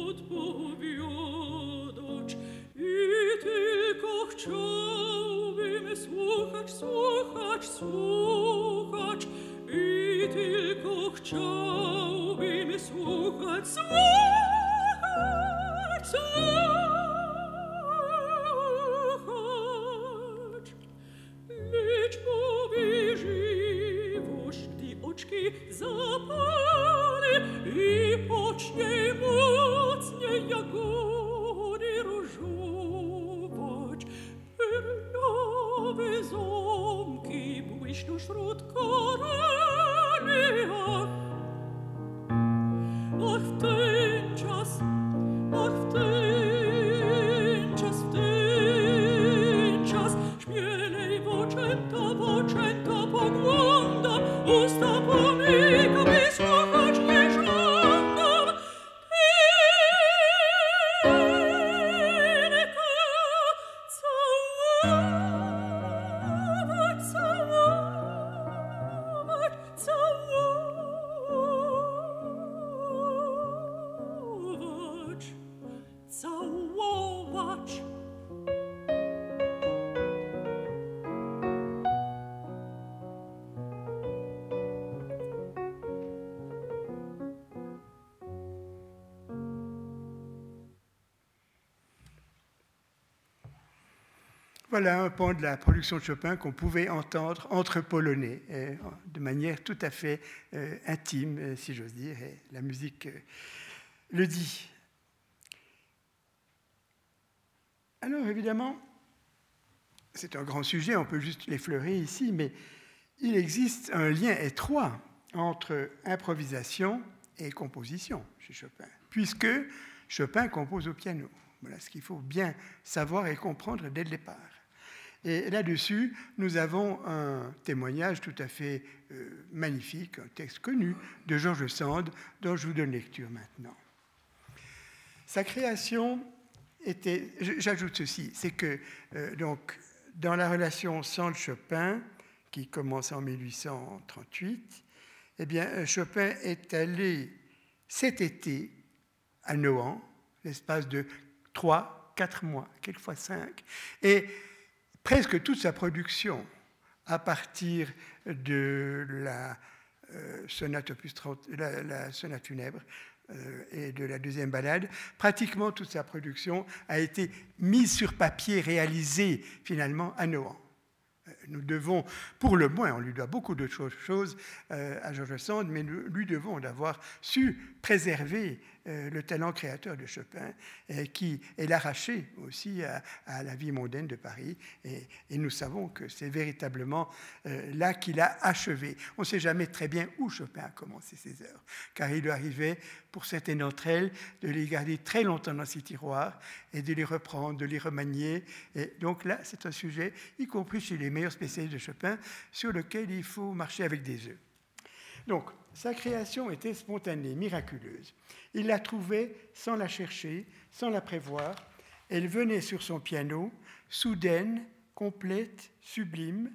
Speaker 2: Voilà un pan de la production de Chopin qu'on pouvait entendre entre Polonais, euh, de manière tout à fait euh, intime, euh, si j'ose dire, et la musique le dit. Alors évidemment, c'est un grand sujet, on peut juste l'effleurer ici, mais il existe un lien étroit entre improvisation et composition chez Chopin, puisque Chopin compose au piano. Voilà ce qu'il faut bien savoir et comprendre dès le départ. Et là-dessus, nous avons un témoignage tout à fait euh, magnifique, un texte connu de Georges Sand, dont je vous donne lecture maintenant. Sa création était, j'ajoute ceci, c'est que euh, donc dans la relation Sand-Chopin, qui commence en 1838, eh bien, euh, Chopin est allé cet été à Nohant, l'espace de trois, quatre mois, quelquefois cinq, et presque toute sa production, à partir de la, euh, sonate, opus 30, la, sonate funèbre euh, et de la deuxième balade, pratiquement toute sa production a été mise sur papier, réalisée finalement à Nohant. Euh, Nous devons, pour le moins, on lui doit beaucoup d'autres choses à Georges Sand, mais nous lui devons d'avoir su préserver le talent créateur de Chopin, euh, qui est l'arraché aussi à, la vie mondaine de Paris. Et, et nous savons que c'est véritablement euh, là qu'il a achevé. On ne sait jamais très bien où Chopin a commencé ses œuvres, car il lui arrivait, pour certaines d'entre elles, de les garder très longtemps dans ses tiroirs et de les reprendre, de les remanier. Et donc là, c'est un sujet, y compris chez les meilleurs spécialistes de Chopin, sur lequel il faut marcher avec des œufs. Donc, sa création était spontanée, miraculeuse. Il la trouvait sans la chercher, sans la prévoir. Elle venait sur son piano, soudaine, complète, sublime,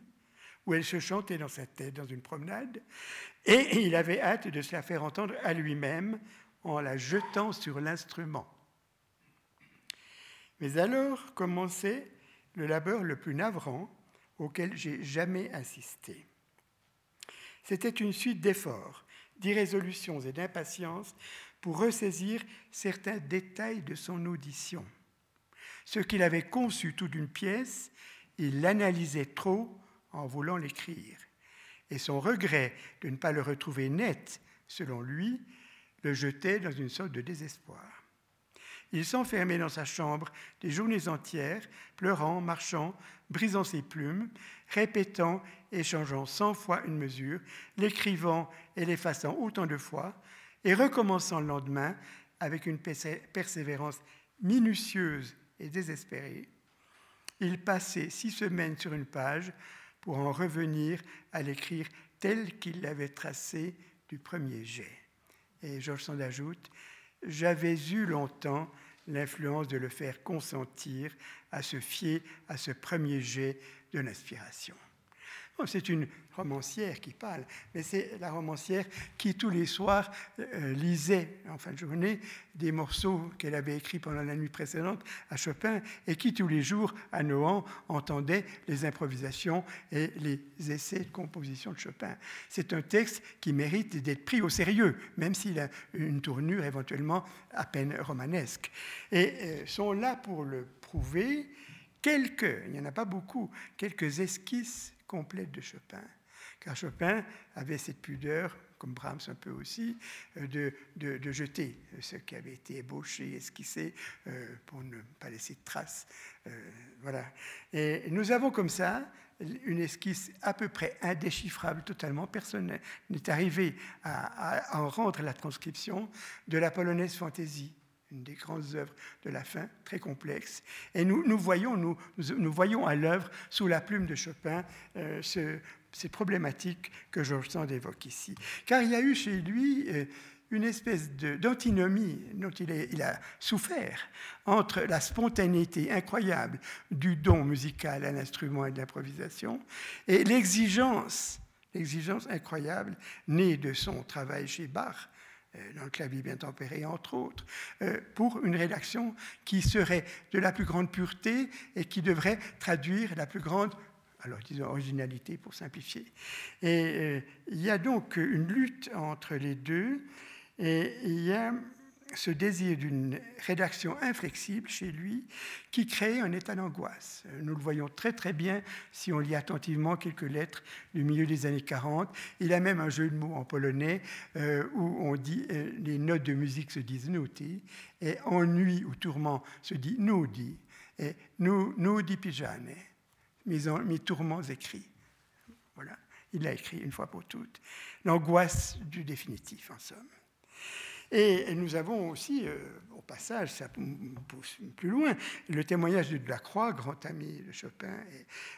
Speaker 2: où elle se chantait dans sa tête dans une promenade, et il avait hâte de se la faire entendre à lui-même en la jetant sur l'instrument. Mais alors commençait le labeur le plus navrant auquel j'ai jamais assisté. C'était une suite d'efforts, d'irrésolutions et d'impatience pour ressaisir certains détails de son audition. Ce qu'il avait conçu tout d'une pièce, il l'analysait trop en voulant l'écrire. Et son regret de ne pas le retrouver net, selon lui, le jetait dans une sorte de désespoir. Il s'enfermait dans sa chambre des journées entières, pleurant, marchant, brisant ses plumes, répétant et changeant cent fois une mesure, l'écrivant et l'effaçant autant de fois, et recommençant le lendemain avec une persévérance minutieuse et désespérée. Il passait six semaines sur une page pour en revenir à l'écrire tel qu'il l'avait tracé du premier jet. Et Georges Sand ajoute J'avais eu longtemps l'influence de le faire consentir à se fier à ce premier jet de l'inspiration. Oh, c'est une romancière qui parle, mais c'est la romancière qui tous les soirs euh, lisait en fin de journée des morceaux qu'elle avait écrits pendant la nuit précédente à Chopin et qui tous les jours à Nohant entendait les improvisations et les essais de composition de Chopin. C'est un texte qui mérite d'être pris au sérieux, même s'il a une tournure éventuellement à peine romanesque. Et euh, sont là pour le prouver quelques, il n'y en a pas beaucoup, quelques esquisses complètes de Chopin car Chopin avait cette pudeur, comme Brahms un peu aussi, euh, de, de, jeter ce qui avait été ébauché, esquissé, euh, pour ne pas laisser de traces. Euh, voilà. Et nous avons comme ça une esquisse à peu près indéchiffrable, totalement personnelle. On est arrivé à, en rendre la transcription de la polonaise fantaisie une des grandes œuvres de la fin, très complexe. Et nous, nous voyons, nous, nous, voyons à l'œuvre, sous la plume de Chopin, ce, ces problématiques que Georges Sand évoque ici. Car il y a eu chez lui euh, une espèce d'antinomie dont il, a souffert entre la spontanéité incroyable du don musical à l'instrument et de l'improvisation et l'exigence, l'exigence incroyable née de son travail chez Bach, euh, dans le clavier bien tempéré, entre autres, euh, pour une rédaction qui serait de la plus grande pureté et qui devrait traduire la plus grande alors disons originalité pour simplifier. Et euh, il y a donc une lutte entre les deux, et il y a ce désir d'une rédaction inflexible chez lui qui crée un état d'angoisse. Nous le voyons très très bien si on lit attentivement quelques lettres du milieu des années 40. Il a même un jeu de mots en polonais euh, où on dit euh, les notes de musique se disent nuti et ennui ou tourment se dit nudi et nudi pijane mes, tourments écrits. Voilà, il l'a écrit une fois pour toutes. L'angoisse du définitif, en somme. Et nous avons aussi, euh, au passage, ça pousse plus loin, le témoignage de Delacroix, grand ami de Chopin,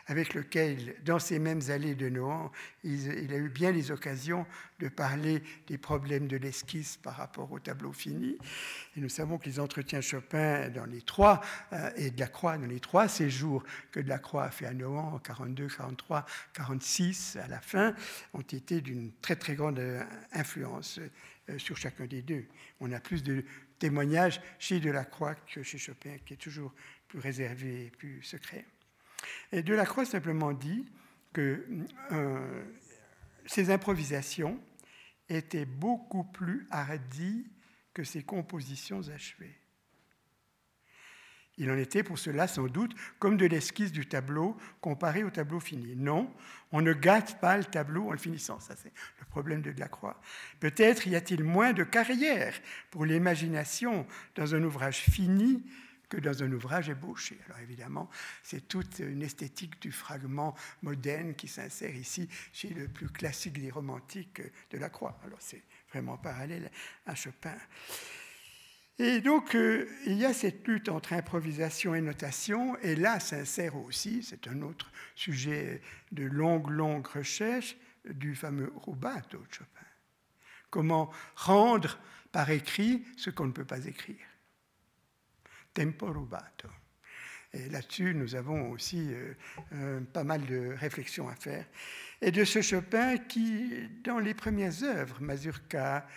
Speaker 2: avec lequel, dans ces mêmes allées de Nohant, il, a eu bien les occasions de parler des problèmes de l'esquisse par rapport au tableau fini. Et nous savons que les entretiens Chopin dans les trois, euh, et Delacroix dans les trois séjours que Delacroix a fait à Nohant en 42, 43, 46 à la fin, ont été d'une très très grande euh, influence sur chacun des deux. On a plus de témoignages chez Delacroix que chez Chopin, qui est toujours plus réservé et plus secret. Et Delacroix simplement dit que euh, ses improvisations étaient beaucoup plus hardies que ses compositions achevées. Il en était pour cela sans doute comme de l'esquisse du tableau comparé au tableau fini. Non, on ne gâte pas le tableau en le finissant. Ça, c'est le problème de Delacroix. Peut-être y a-t-il moins de carrière pour l'imagination dans un ouvrage fini que dans un ouvrage ébauché. Alors évidemment, c'est toute une esthétique du fragment moderne qui s'insère ici chez le plus classique des romantiques de la Croix. Alors c'est vraiment parallèle à Chopin. Et donc, euh, il y a cette lutte entre improvisation et notation, et là s'insère aussi, c'est un autre sujet de longue, longue recherche, du fameux rubato de Chopin. Comment rendre par écrit ce qu'on ne peut pas écrire. Tempo rubato. Et là-dessus, nous avons aussi euh, euh, pas mal de réflexions à faire. Et de ce Chopin qui, dans les premières œuvres, Mazurka,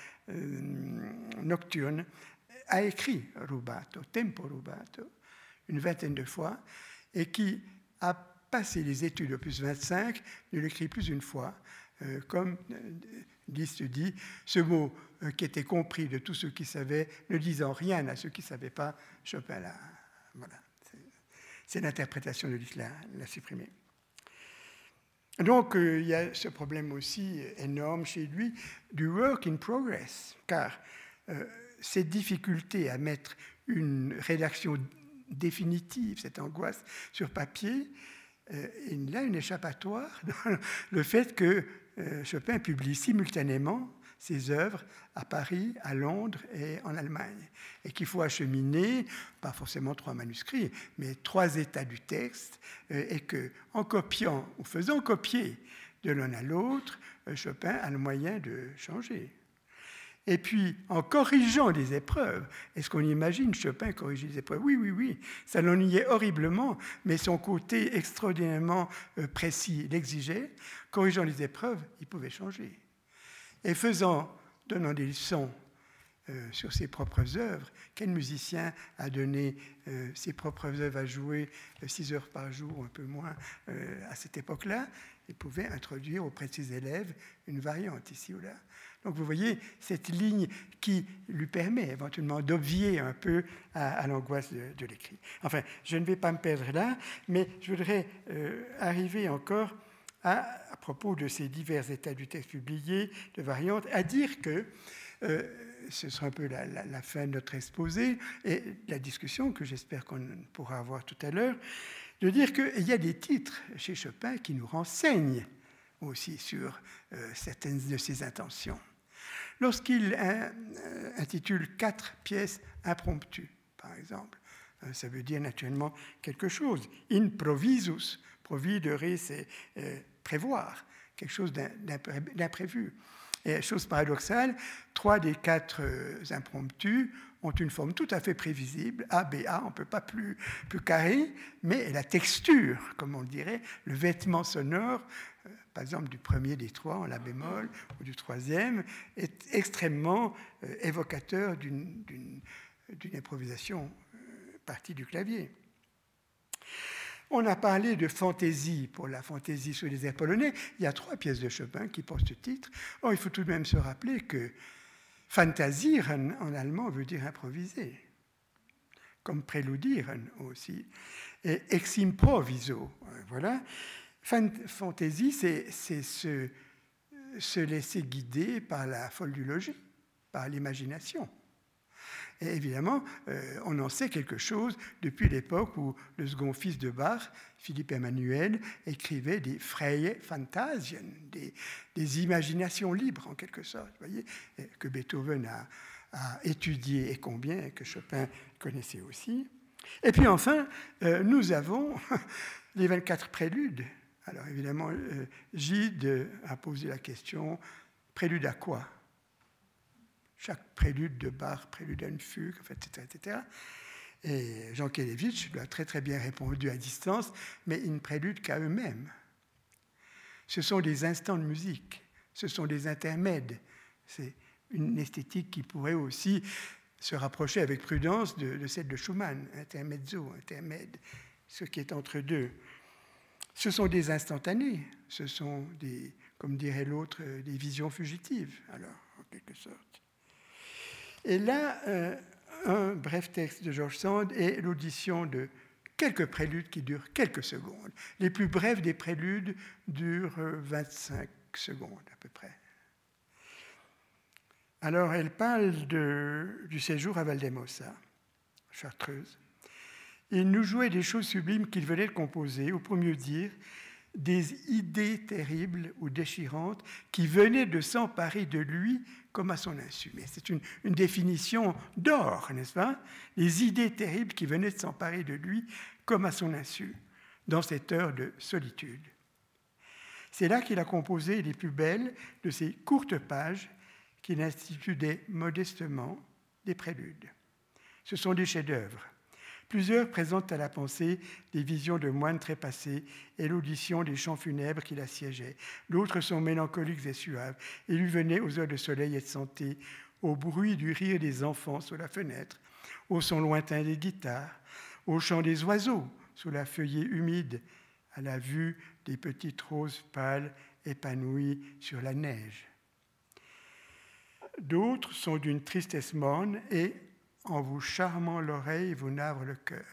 Speaker 2: Nocturne, a écrit rubato, tempo rubato, une vingtaine de fois, et qui a passé les études opus 25, ne l'écrit plus une fois, euh, comme Liszt euh, dit, ce mot euh, qui était compris de tous ceux qui savaient, ne disant rien à ceux qui ne savaient pas, Chopin l'a. Voilà. C'est l'interprétation de Liszt l'a supprimé. Donc, il y a ce problème aussi énorme chez lui du work in progress, car cette difficulté à mettre une rédaction définitive, cette angoisse sur papier, euh, il a une échappatoire dans le fait que euh, Chopin publie simultanément ses œuvres à Paris, à Londres et en Allemagne, et qu'il faut acheminer, pas forcément trois manuscrits, mais trois états du texte, euh, et que en copiant ou faisant copier de l'un à l'autre, Chopin a le moyen de changer. Et puis, en corrigeant des épreuves, est-ce qu'on imagine Chopin corriger des épreuves? Oui, oui, oui, ça l'ennuyait horriblement, mais son côté extraordinairement euh, précis l'exigeait. Corrigeant les épreuves, il pouvait changer. Et faisant, donnant des leçons euh, sur ses propres œuvres. Quel musicien a donné euh, ses propres œuvres à jouer 6 heures par jour, un peu moins, à cette époque-là Il pouvait introduire auprès de ses élèves une variante ici ou là. Donc vous voyez cette ligne qui lui permet éventuellement d'obvier un peu à, l'angoisse de, l'écrit. Enfin, je ne vais pas me perdre là, mais je voudrais euh, arriver encore à, propos de ces divers états du texte publié, de variantes, à dire que euh, ce sera un peu la, la, fin de notre exposé et la discussion que j'espère qu'on pourra avoir tout à l'heure, de dire qu'il y a des titres chez Chopin qui nous renseignent aussi sur euh, certaines de ses intentions. Lorsqu'il euh, intitule quatre pièces impromptues, par exemple, euh, ça veut dire naturellement quelque chose. Improvisus, providere, c'est prévoir, quelque chose d'imprévu. Et chose paradoxale, trois des quatre impromptus ont une forme tout à fait prévisible, A, B, A, on ne peut pas plus, plus carré, mais la texture, comme on dirait, le vêtement sonore par exemple du premier des trois en la bémol ou du troisième, est extrêmement euh, évocateur d'une improvisation euh, partie du clavier. On a parlé de fantaisie pour la fantaisie sur les airs polonais. Il y a trois pièces de Chopin qui portent ce titre. Or, il faut tout de même se rappeler que fantasieren en allemand veut dire improviser, comme préludieren aussi, et ex improviso. Voilà. Fantaisie, c'est se, se, laisser guider par la folle du logis, par l'imagination. Et évidemment, euh, on en sait quelque chose depuis l'époque où le second fils de Bach, Philippe Emmanuel, écrivait des freie Fantasien, des, imaginations libres en quelque sorte, voyez, que Beethoven a, a, étudié et combien, que Chopin connaissait aussi. Et puis enfin, euh, nous avons les 24 préludes alors évidemment, euh, Gide a posé la question, prélude à quoi? Chaque prélude de Bach, prélude à une fugue, etc. etc. Et Jean Kelevitch lui a très très bien répondu à distance, mais ils ne préludent qu'à eux-mêmes. Ce sont des instants de musique, ce sont des intermèdes. C'est une esthétique qui pourrait aussi se rapprocher avec prudence de, de celle de Schumann, intermezzo, intermède, ce qui est entre deux. Ce sont des instantanés, ce sont des, comme dirait l'autre, euh, des visions fugitives, alors, en quelque sorte. Et là, euh, un bref texte de George Sand et l'audition de quelques préludes qui durent quelques secondes. Les plus brefs des préludes durent 25 euh, secondes à peu près. Alors, elle parle de, du séjour à Valdemosa, Chartreuse. Il nous jouait des choses sublimes qu'il venait de composer, ou pour mieux dire, des idées terribles ou déchirantes qui venaient de s'emparer de lui comme à son insu. Mais c'est une, définition d'or, n'est-ce pas? Les idées terribles qui venaient de s'emparer de lui comme à son insu, dans cette heure de solitude. C'est là qu'il a composé les plus belles de ces courtes pages qu'il instituait modestement des préludes. Ce sont des chefs-d'œuvre Plusieurs présentent à la pensée des visions de moines trépassés et l'audition des chants funèbres qui l'assiégeaient. D'autres sont mélancoliques et suaves et lui venaient aux heures de soleil et de santé, au bruit du rire des enfants sous la fenêtre, au son lointain des guitares, au chant des oiseaux sous la feuillée humide, à la vue des petites roses pâles épanouies sur la neige. D'autres sont d'une tristesse morne et en vous charmant l'oreille, vous navre le cœur.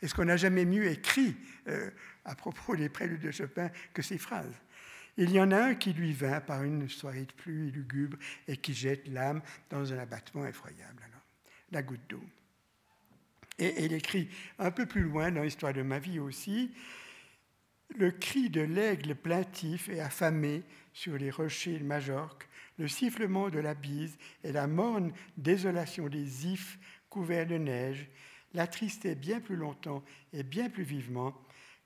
Speaker 2: Est-ce qu'on n'a jamais mieux écrit euh, à propos des préludes de Chopin que ces phrases Il y en a un qui lui vint par une soirée de pluie lugubre et qui jette l'âme dans un abattement effroyable. La goutte d'eau. Et il écrit un peu plus loin dans l'histoire de ma vie aussi, le cri de l'aigle plaintif et affamé sur les rochers de Majorque le sifflement de la bise et la morne désolation des ifs couverts de neige l'attristaient bien plus longtemps et bien plus vivement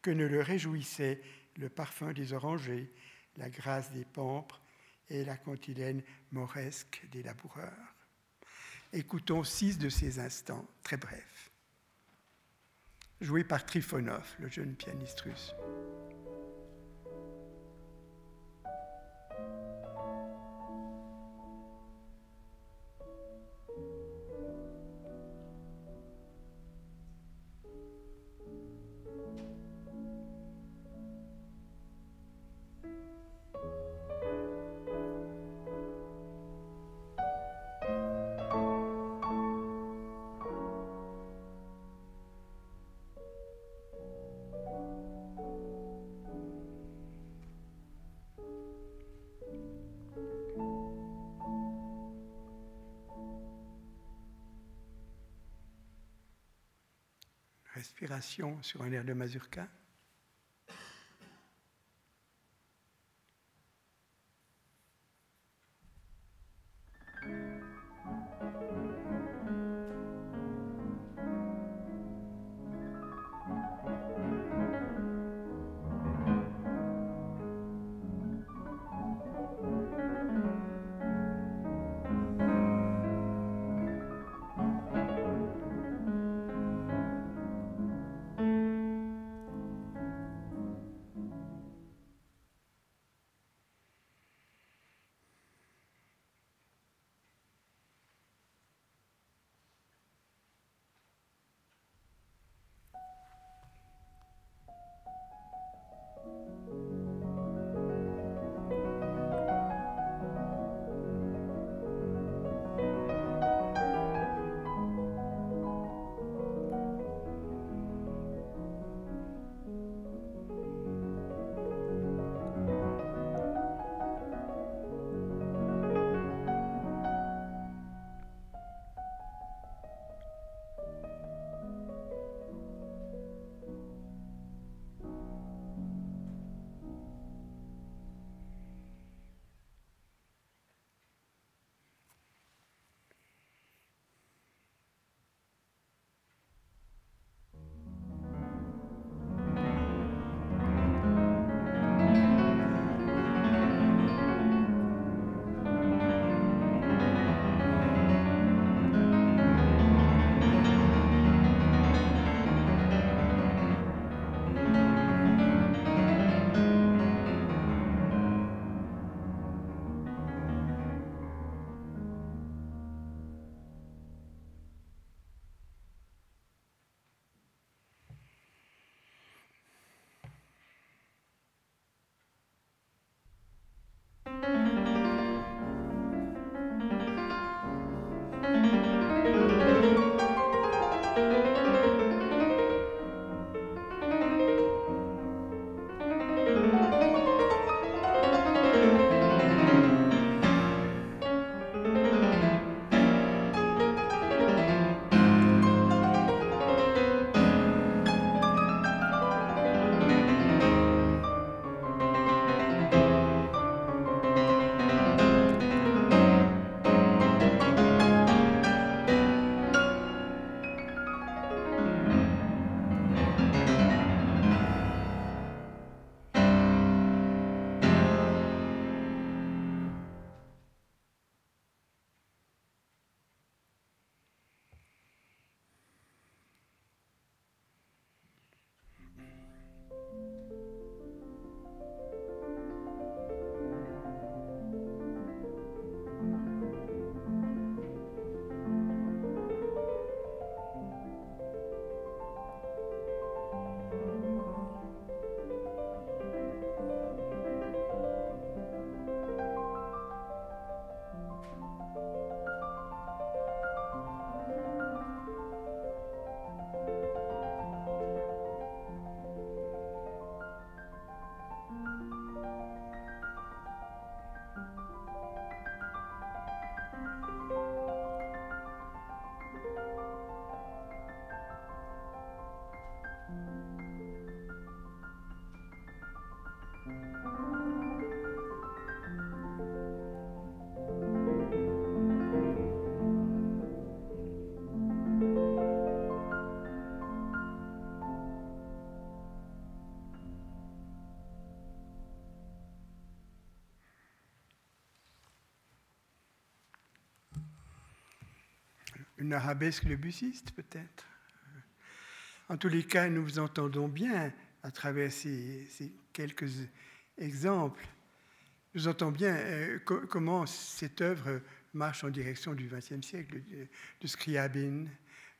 Speaker 2: que ne le réjouissait le parfum des orangers, la grâce des pampres et la cantilène mauresque des laboureurs. Écoutons six de ces instants, très brefs, joués par Trifonov, le jeune pianiste russe. Sur un air de mazurka. Une arabesque debussiste peut-être. En tous les cas, nous entendons bien à travers ces, quelques exemples, nous entendons bien euh, comment cette œuvre marche en direction du XXe siècle, de, Scriabin,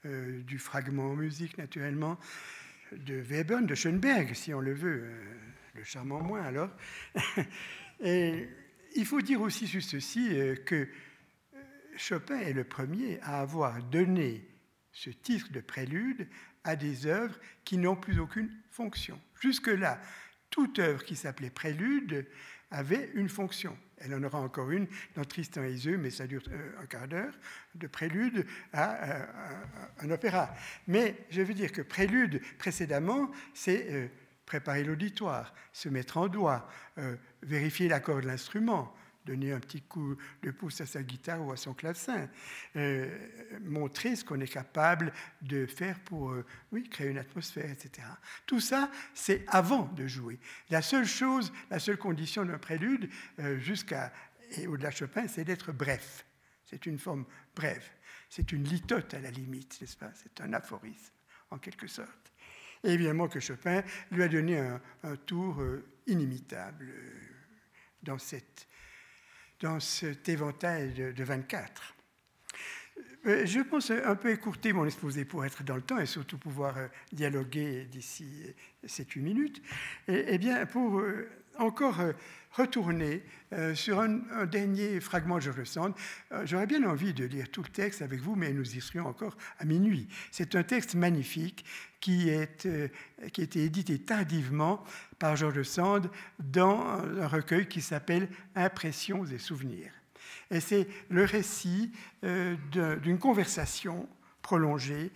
Speaker 2: euh, du fragment en musique naturellement, de Webern, de Schoenberg, si on le veut, euh, le charmant moins alors. Et il faut dire aussi sur ceci que Chopin est le premier à avoir donné ce titre de prélude à des œuvres qui n'ont plus aucune fonction. Jusque-là, toute œuvre qui s'appelait prélude avait une fonction. Elle en aura encore une dans Tristan et Iseult, mais ça dure euh, un quart d'heure, de prélude à, un opéra. Mais je veux dire que prélude, précédemment, c'est euh, préparer l'auditoire, se mettre en doigt, euh, vérifier l'accord de l'instrument, donner un petit coup de pouce à sa guitare ou à son clavecin, euh, montrer ce qu'on est capable de faire pour euh, créer une atmosphère, etc. Tout ça, c'est avant de jouer. La seule chose, la seule condition d'un prélude, euh, jusqu'à et au-delà de Chopin, c'est d'être bref. C'est une forme brève. C'est une litote à la limite, n'est-ce pas? C'est un aphorisme, en quelque sorte. Et évidemment que Chopin lui a donné un tour inimitable dans cette dans cet éventail de, 24. Euh, je pense un peu écourter mon exposé pour être dans le temps et surtout pouvoir euh, dialoguer d'ici 7-8 minutes. Et, eh bien, pour euh, encore retourner sur un, dernier fragment de Georges Sand, j'aurais bien envie de lire tout le texte avec vous, mais nous y serions encore à minuit. C'est un texte magnifique qui, est, qui a été édité tardivement par Georges Sand dans un recueil qui s'appelle Impressions et souvenirs. Et c'est le récit euh, d'une conversation prolongée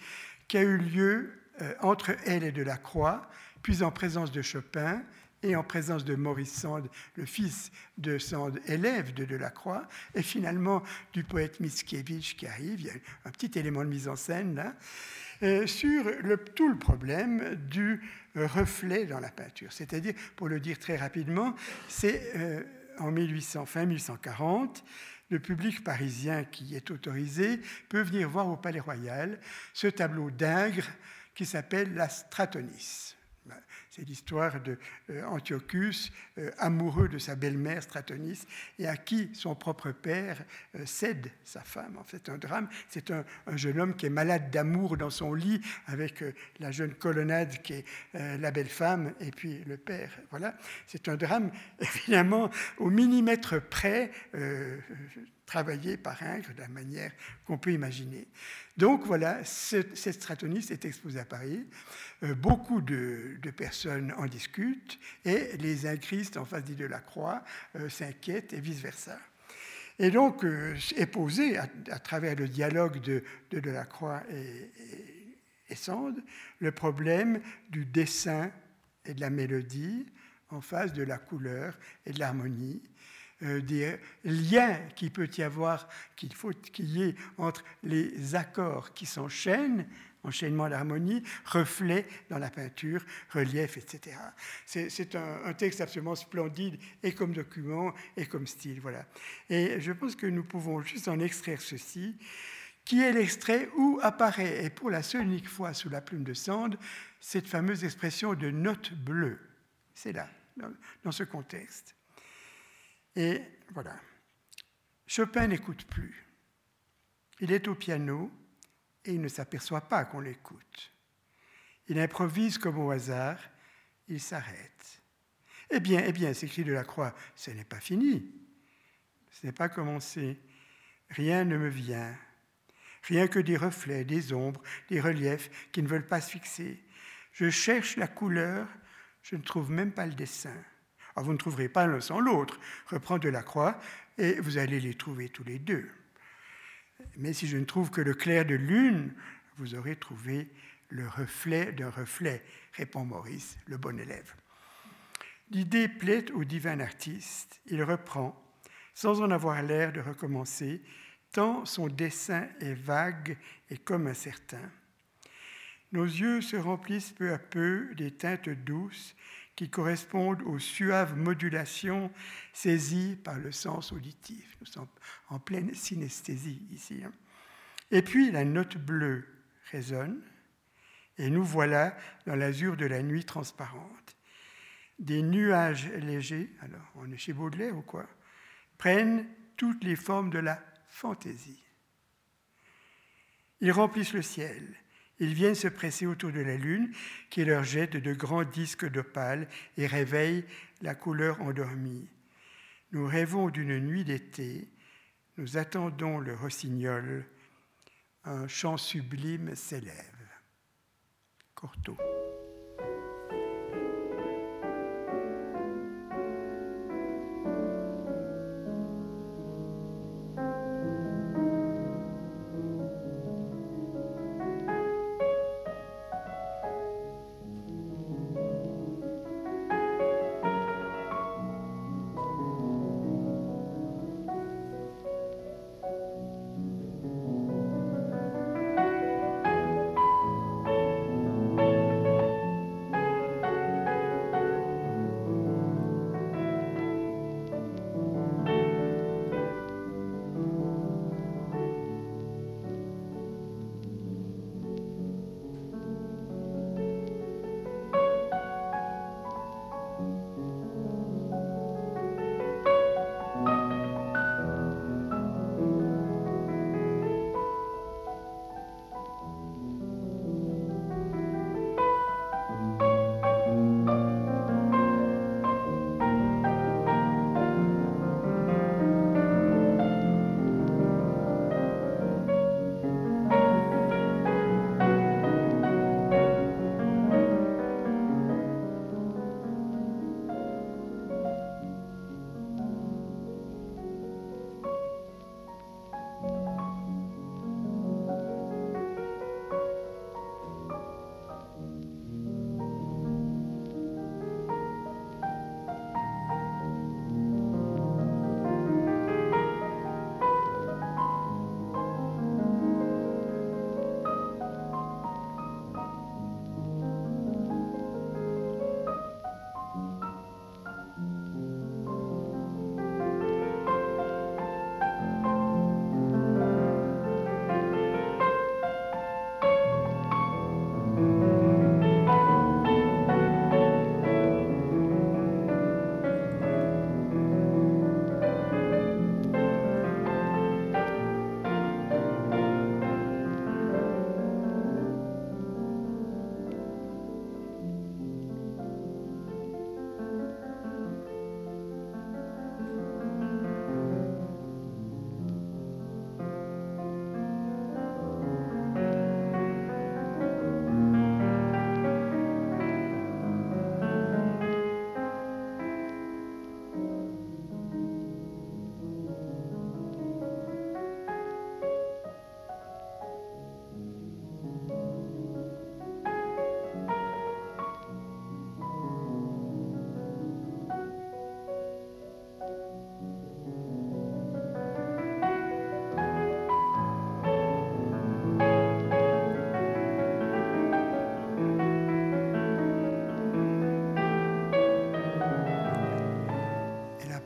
Speaker 2: qui a eu lieu euh, entre elle et Delacroix, puis en présence de Chopin et en présence de Maurice Sand, le fils de Sand, élève de Delacroix, et finalement du poète Mickiewicz qui arrive. Il y a un petit élément de mise en scène là. Euh, sur le, tout le problème du reflet dans la peinture. C'est-à-dire, pour le dire très rapidement, c'est euh, en 1800, fin 1840, le public parisien qui est autorisé peut venir voir au Palais Royal ce tableau d'Ingres qui s'appelle la Stratonis. C'est l'histoire d'Antiochus, euh, euh, amoureux de sa belle-mère Stratonis, et à qui son propre père euh, cède sa femme. En fait, un drame. C'est un, jeune homme qui est malade d'amour dans son lit avec la jeune colonnade qui est la belle femme et puis le père. Voilà. C'est un drame, évidemment, au millimètre près travaillé par Ingres de la manière qu'on peut imaginer. Donc voilà, cette, Stratonis est exposée à Paris. Euh, beaucoup de, personnes en discutent et les ingristes en face de la Croix euh, s'inquiètent et vice-versa. Et donc euh, est posé à, travers le dialogue de, de Delacroix et, et, et Sand le problème du dessin et de la mélodie en face de la couleur et de l'harmonie, euh, des liens qu'il peut y avoir, qu'il faut qu'il y ait entre les accords qui s'enchaînent, enchaînement d'harmonie, reflets dans la peinture, relief, etc. C'est un, texte absolument splendide, et comme document, et comme style. Voilà. Et je pense que nous pouvons juste en extraire ceci, qui est l'extrait où apparaît, et pour la seule unique fois sous la plume de Sand, cette fameuse expression de note bleue. C'est là, dans ce contexte. Et voilà. Chopin n'écoute plus. Il est au piano et il ne s'aperçoit pas qu'on l'écoute. Il improvise comme au hasard, il s'arrête. Eh bien, eh bien, s'écrit Delacroix, ce n'est pas fini. Ce n'est pas commencé. Rien ne me vient. Rien que des reflets, des ombres, des reliefs qui ne veulent pas se fixer. Je cherche la couleur, je ne trouve même pas le dessin. Ah, vous ne trouverez pas l'un sans l'autre. Reprends de la croix et vous allez les trouver tous les deux. Mais si je ne trouve que le clair de lune, vous aurez trouvé le reflet d'un reflet, répond Maurice, le bon élève. L'idée plaît au divin artiste. Il reprend, sans en avoir l'air de recommencer, tant son dessin est vague et comme incertain. Nos yeux se remplissent peu à peu des teintes douces qui correspondent aux suaves modulations saisies par le sens auditif. Nous sommes en pleine synesthésie ici. Hein. Et puis la note bleue résonne, et nous voilà dans l'azur de la nuit transparente. Des nuages légers, alors on est chez Baudelaire ou quoi, prennent toutes les formes de la fantaisie. Ils remplissent le ciel. Ils viennent se presser autour de la lune qui leur jette de grands disques d'opale et réveille la couleur endormie. Nous rêvons d'une nuit d'été. Nous attendons le rossignol. Un chant sublime s'élève. Cortot.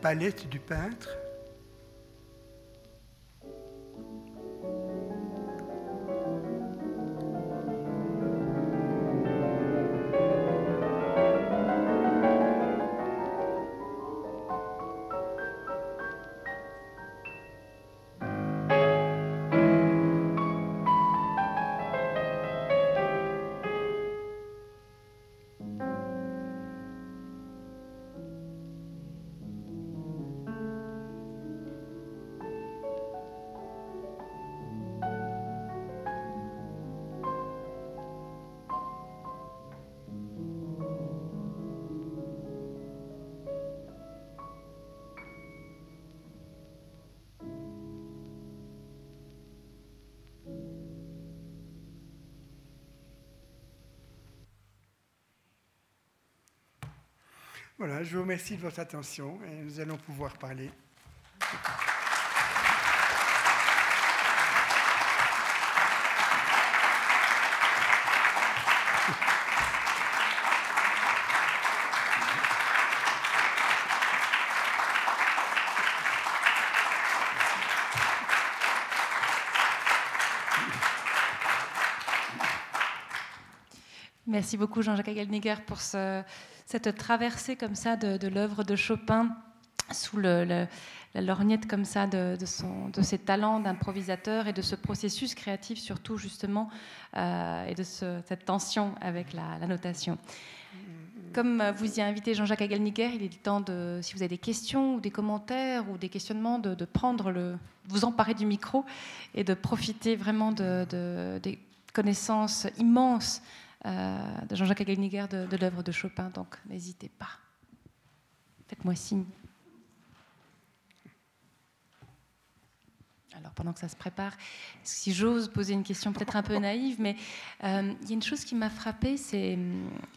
Speaker 2: Palette du peintre Voilà, je vous remercie de votre attention et nous allons pouvoir parler.
Speaker 1: Merci beaucoup Jean-Jacques Agalniger pour ce, cette traversée comme ça de, l'œuvre de Chopin sous la lorgnette comme ça de, son, de ses talents d'improvisateur et de ce processus créatif surtout justement euh, et de ce, cette tension avec la, notation. Comme vous y a invité Jean-Jacques Agelniger, il est temps de, si vous avez des questions ou des commentaires ou des questionnements, de, de prendre le, vous emparer du micro et de profiter vraiment de, de des connaissances immenses de Jean-Jacques Agelniger de, l'œuvre de Chopin. Donc n'hésitez pas. Faites-moi signe. Alors pendant que ça se prépare, si j'ose poser une question peut-être un peu naïve, mais euh, il y a une chose qui m'a frappée, c'est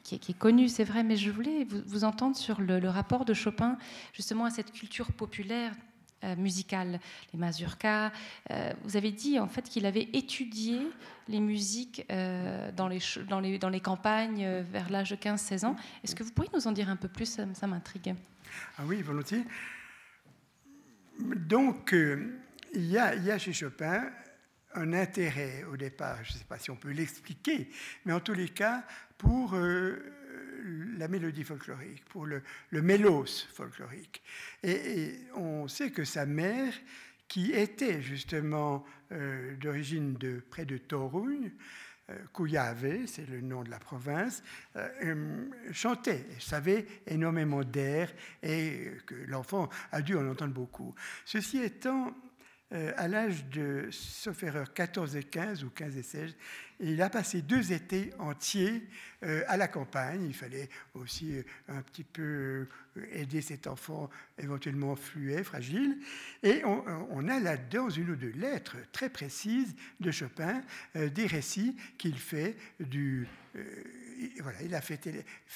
Speaker 1: qui, est, connue, c'est vrai, mais je voulais vous, entendre sur le, rapport de Chopin justement à cette culture populaire euh, musicale, les mazurkas. Euh, vous avez dit en fait qu'il avait étudié les musiques euh, dans, les, campagnes vers l'âge de 15-16 ans. Est-ce que vous pourriez nous en dire un peu plus? Ça, m'intrigue.
Speaker 2: Ah oui, volontiers. Donc, il, y a, chez Chopin un intérêt au départ, je ne sais pas si on peut l'expliquer, mais en tous les cas, pour la mélodie folklorique, pour le, le mélos folklorique. Et, on sait que sa mère, qui était justement euh, d'origine de près de Torugne, euh, Kuyave, c'est le nom de la province, euh, euh, chantait, savait énormément d'air et que l'enfant a dû en entendre beaucoup. Ceci étant, euh, à l'âge de, sauf erreur, 14 et 15 ou 15 et 16, il a passé deux étés entiers euh, à la campagne. Il fallait aussi euh, un petit peu aider cet enfant éventuellement fluet, fragile. Et on, on a là-dedans une ou deux lettres très précises de Chopin, des récits qu'il fait du voilà, il a fait,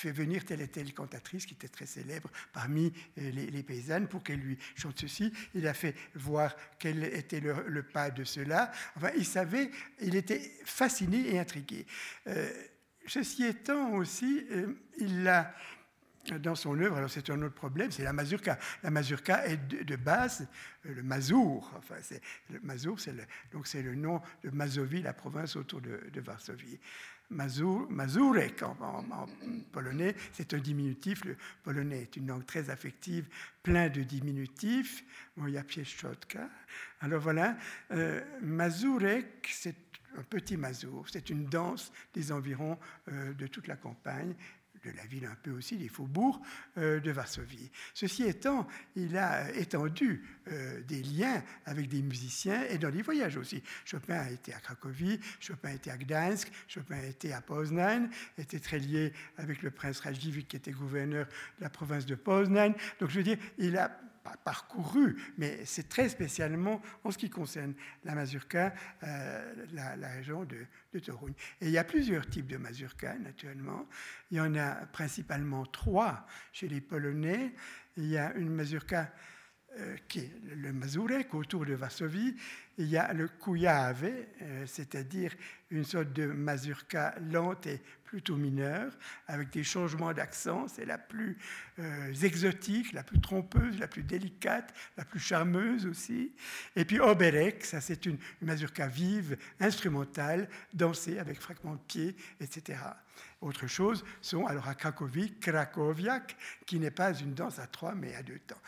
Speaker 2: venir telle et telle cantatrice qui était très célèbre parmi les, les paysannes pour qu'elle lui chante ceci. Il a fait voir quel était le, pas de cela. Enfin, il savait, il était fasciné et intrigué. Euh, ceci étant aussi, euh, il a dans son œuvre, alors c'est un autre problème, c'est la mazurka. La mazurka est de, base euh, le mazour. Enfin, c'est, le mazour, c'est donc c'est le nom de Mazovie, la province autour de Varsovie. Mazur, mazurek en polonais, c'est un diminutif. Le polonais est une langue très affective, plein de diminutifs. Bon, il y a pieszczotka. Alors voilà, euh, mazurek, c'est un petit mazour, c'est une danse des environs euh, de toute la campagne de la ville un peu aussi, des faubourgs euh, de Varsovie. Ceci étant, il a étendu euh, des liens avec des musiciens et dans les voyages aussi. Chopin a été à Cracovie, Chopin a été à Gdańsk, Chopin a été à Poznań, était très lié avec le prince Radziwiłł qui était gouverneur de la province de Poznań. Donc je veux dire, il a pas parcouru, mais c'est très spécialement en ce qui concerne la mazurka, euh, la, région de, de. Et il y a plusieurs types de mazurka, naturellement. Il y en a principalement trois chez les Polonais. Il y a une mazurka euh, qui est le mazurek autour de Varsovie. Il y a le kujave, euh, c'est-à-dire une sorte de mazurka lente et plutôt mineure, avec des changements d'accent. C'est la plus euh, exotique, la plus trompeuse, la plus délicate, la plus charmeuse aussi. Et puis oberek, ça c'est une mazurka vive, instrumentale, dansée avec fragments de pied, etc. Autre chose sont alors à Cracovie, Krakowiak, qui n'est pas une danse à trois mais à deux temps.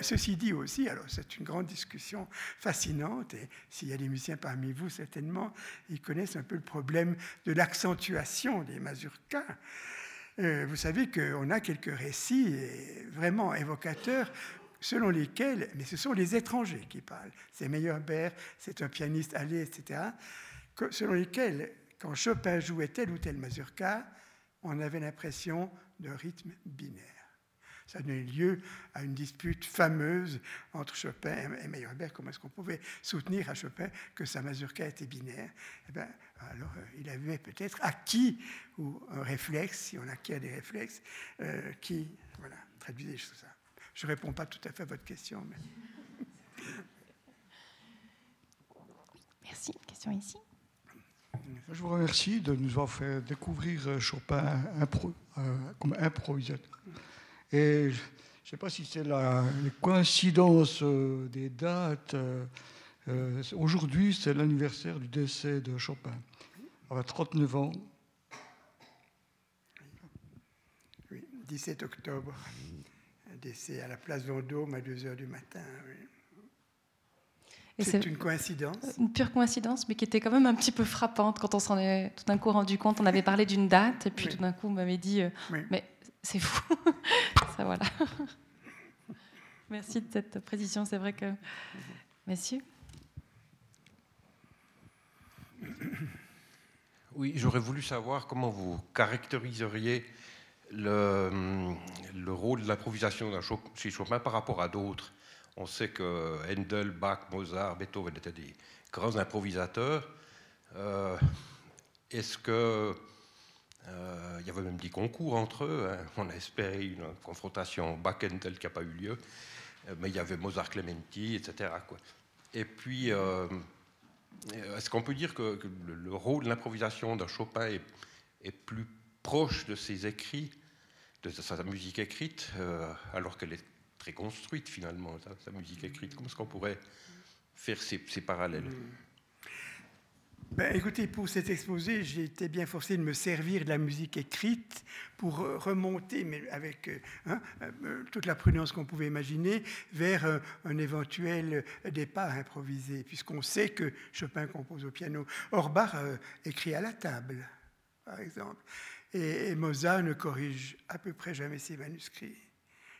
Speaker 2: Ceci dit aussi, alors c'est une grande discussion fascinante, et s'il y a des musiciens parmi vous, certainement, ils connaissent un peu le problème de l'accentuation des mazurkas. Euh, vous savez qu'on a quelques récits vraiment évocateurs selon lesquels, mais ce sont les étrangers qui parlent, c'est Meyerbeer, c'est un pianiste allé, etc., selon lesquels quand Chopin jouait tel ou tel mazurka, on avait l'impression d'un rythme binaire. Ça donnait lieu à une dispute fameuse entre Chopin et Meyerbeer. Comment est-ce qu'on pouvait soutenir à Chopin que sa mazurka était binaire? Eh bien, Alors, euh, il avait peut-être acquis, ou un réflexe, si on acquiert des réflexes, euh, qui voilà, traduisait tout ça. Je ne réponds pas tout à fait à votre question. Mais...
Speaker 1: Merci. Question ici?
Speaker 4: Je vous remercie de nous avoir fait découvrir Chopin impro, euh, comme improvisateur. Et je ne sais pas si c'est la coïncidence euh, des dates. Euh, Aujourd'hui, c'est l'anniversaire du décès de Chopin. Avait 39 ans.
Speaker 2: 17 octobre. Un décès à la place Vendôme à 2 heures du matin. oui.
Speaker 1: Et
Speaker 2: C'est
Speaker 1: c'est
Speaker 2: une coïncidence.
Speaker 1: une pure coïncidence, mais qui était quand même un petit peu frappante quand on s'en est tout d'un coup rendu compte. On avait parlé d'une date, et puis
Speaker 2: Oui.
Speaker 1: tout d'un coup, on m'avait dit euh,
Speaker 2: Oui.
Speaker 1: Mais c'est fou. Ça, voilà. Merci de cette précision. C'est vrai que. Messieurs
Speaker 5: Oui, j'aurais voulu savoir comment vous caractériseriez le, le rôle de l'improvisation chez Chopin par rapport à d'autres. On sait que Handel, Bach, Mozart, Beethoven étaient des grands improvisateurs. Euh, Est-ce que euh, il y avait même des concours entre eux hein. On a espéré une confrontation Bach-Handel qui n'a pas eu lieu, Euh, mais il y avait Mozart-Clementi, etc. Et puis, est-ce qu'on peut dire que, le, le rôle de l'improvisation d'un Chopin est, plus proche de ses écrits, de sa, musique écrite, alors qu'elle est très construite finalement, sa, sa musique écrite Comment est-ce qu'on pourrait faire ces, parallèles?
Speaker 2: Ben, écoutez, pour cet exposé, j'ai été bien forcé de me servir de la musique écrite pour euh, remonter, mais avec euh, hein, euh, toute la prudence qu'on pouvait imaginer, vers un éventuel départ improvisé, puisqu'on sait que Chopin compose au piano. Or, Bach euh, écrit à la table, par exemple. Et Mozart ne corrige à peu près jamais ses manuscrits.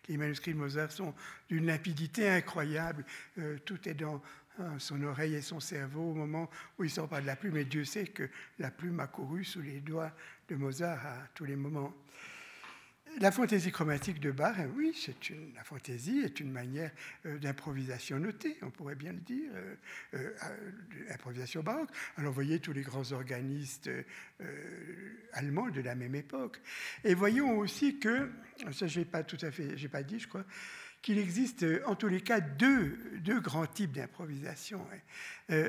Speaker 2: Les manuscrits de Mozart sont d'une limpidité incroyable. Euh, tout est dans hein, son oreille et son cerveau au moment où il sort pas de la plume. Et Dieu sait que la plume a couru sous les doigts de Mozart à tous les moments. La fantaisie chromatique de Bach, hein, oui, c'est une, la fantaisie est une manière euh, d'improvisation notée, on pourrait bien le dire, euh, euh, improvisation baroque. Alors voyez tous les grands organistes euh, allemands de la même époque. Et voyons aussi que, ça je n'ai pas tout à fait, j'ai pas dit, je crois, qu'il existe en tous les cas deux, deux grands types d'improvisation. hein.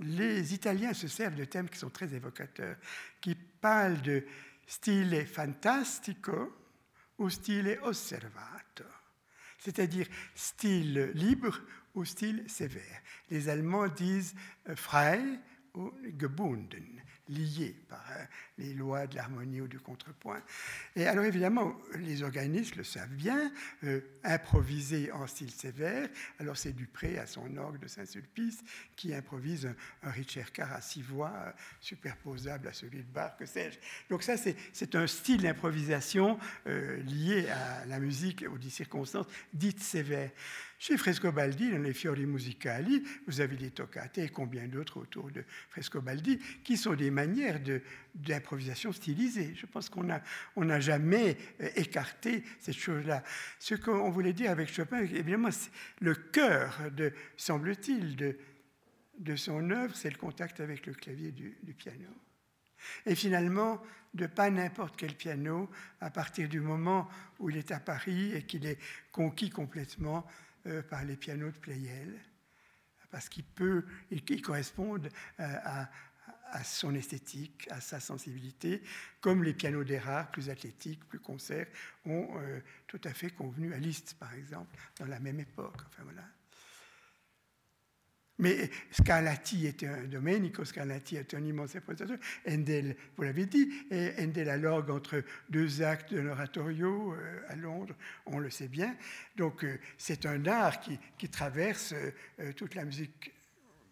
Speaker 2: Les Italiens se servent de thèmes qui sont très évocateurs, qui parlent de stile fantastico ou stile osservato, c'est-à-dire style libre ou style sévère. Les Allemands disent euh, frei ou gebunden, lié par euh, les lois de l'harmonie ou du contrepoint. Et alors évidemment, les organistes le savent bien, euh, improviser en style sévère, alors c'est Dupré à son orgue de Saint-Sulpice qui improvise un, un Ricercar à six voix euh, superposable à celui de Bach, que sais-je. Donc ça, c'est un style d'improvisation lié à la musique, aux circonstances dites sévères. Chez Frescobaldi, dans les Fiori Musicali, vous avez des toccate et combien d'autres autour de Frescobaldi, qui sont des manières de- d'improvisation stylisée. Je pense qu'on n'a on jamais euh, écarté cette chose-là. Ce qu'on voulait dire avec Chopin, évidemment, le cœur, de, semble-t-il, de, de son œuvre, c'est le contact avec le clavier du piano. Et finalement, de pas n'importe quel piano, à partir du moment où il est à Paris et qu'il est conquis complètement euh, par les pianos de Pleyel, parce qu'il peut, correspondent euh, à, son esthétique, à sa sensibilité, comme les pianos d'Erard, plus athlétiques, plus concerts, ont euh, tout à fait convenu à Liszt, par exemple, dans la même époque. Enfin, voilà. Mais Scarlatti était un Domenico, Scarlatti est un immense improvisateur. Handel, vous l'avez dit, et Handel à l'orgue entre deux actes d'un oratorio euh, à Londres, on le sait bien. Donc euh, c'est un art qui, traverse euh, toute la musique,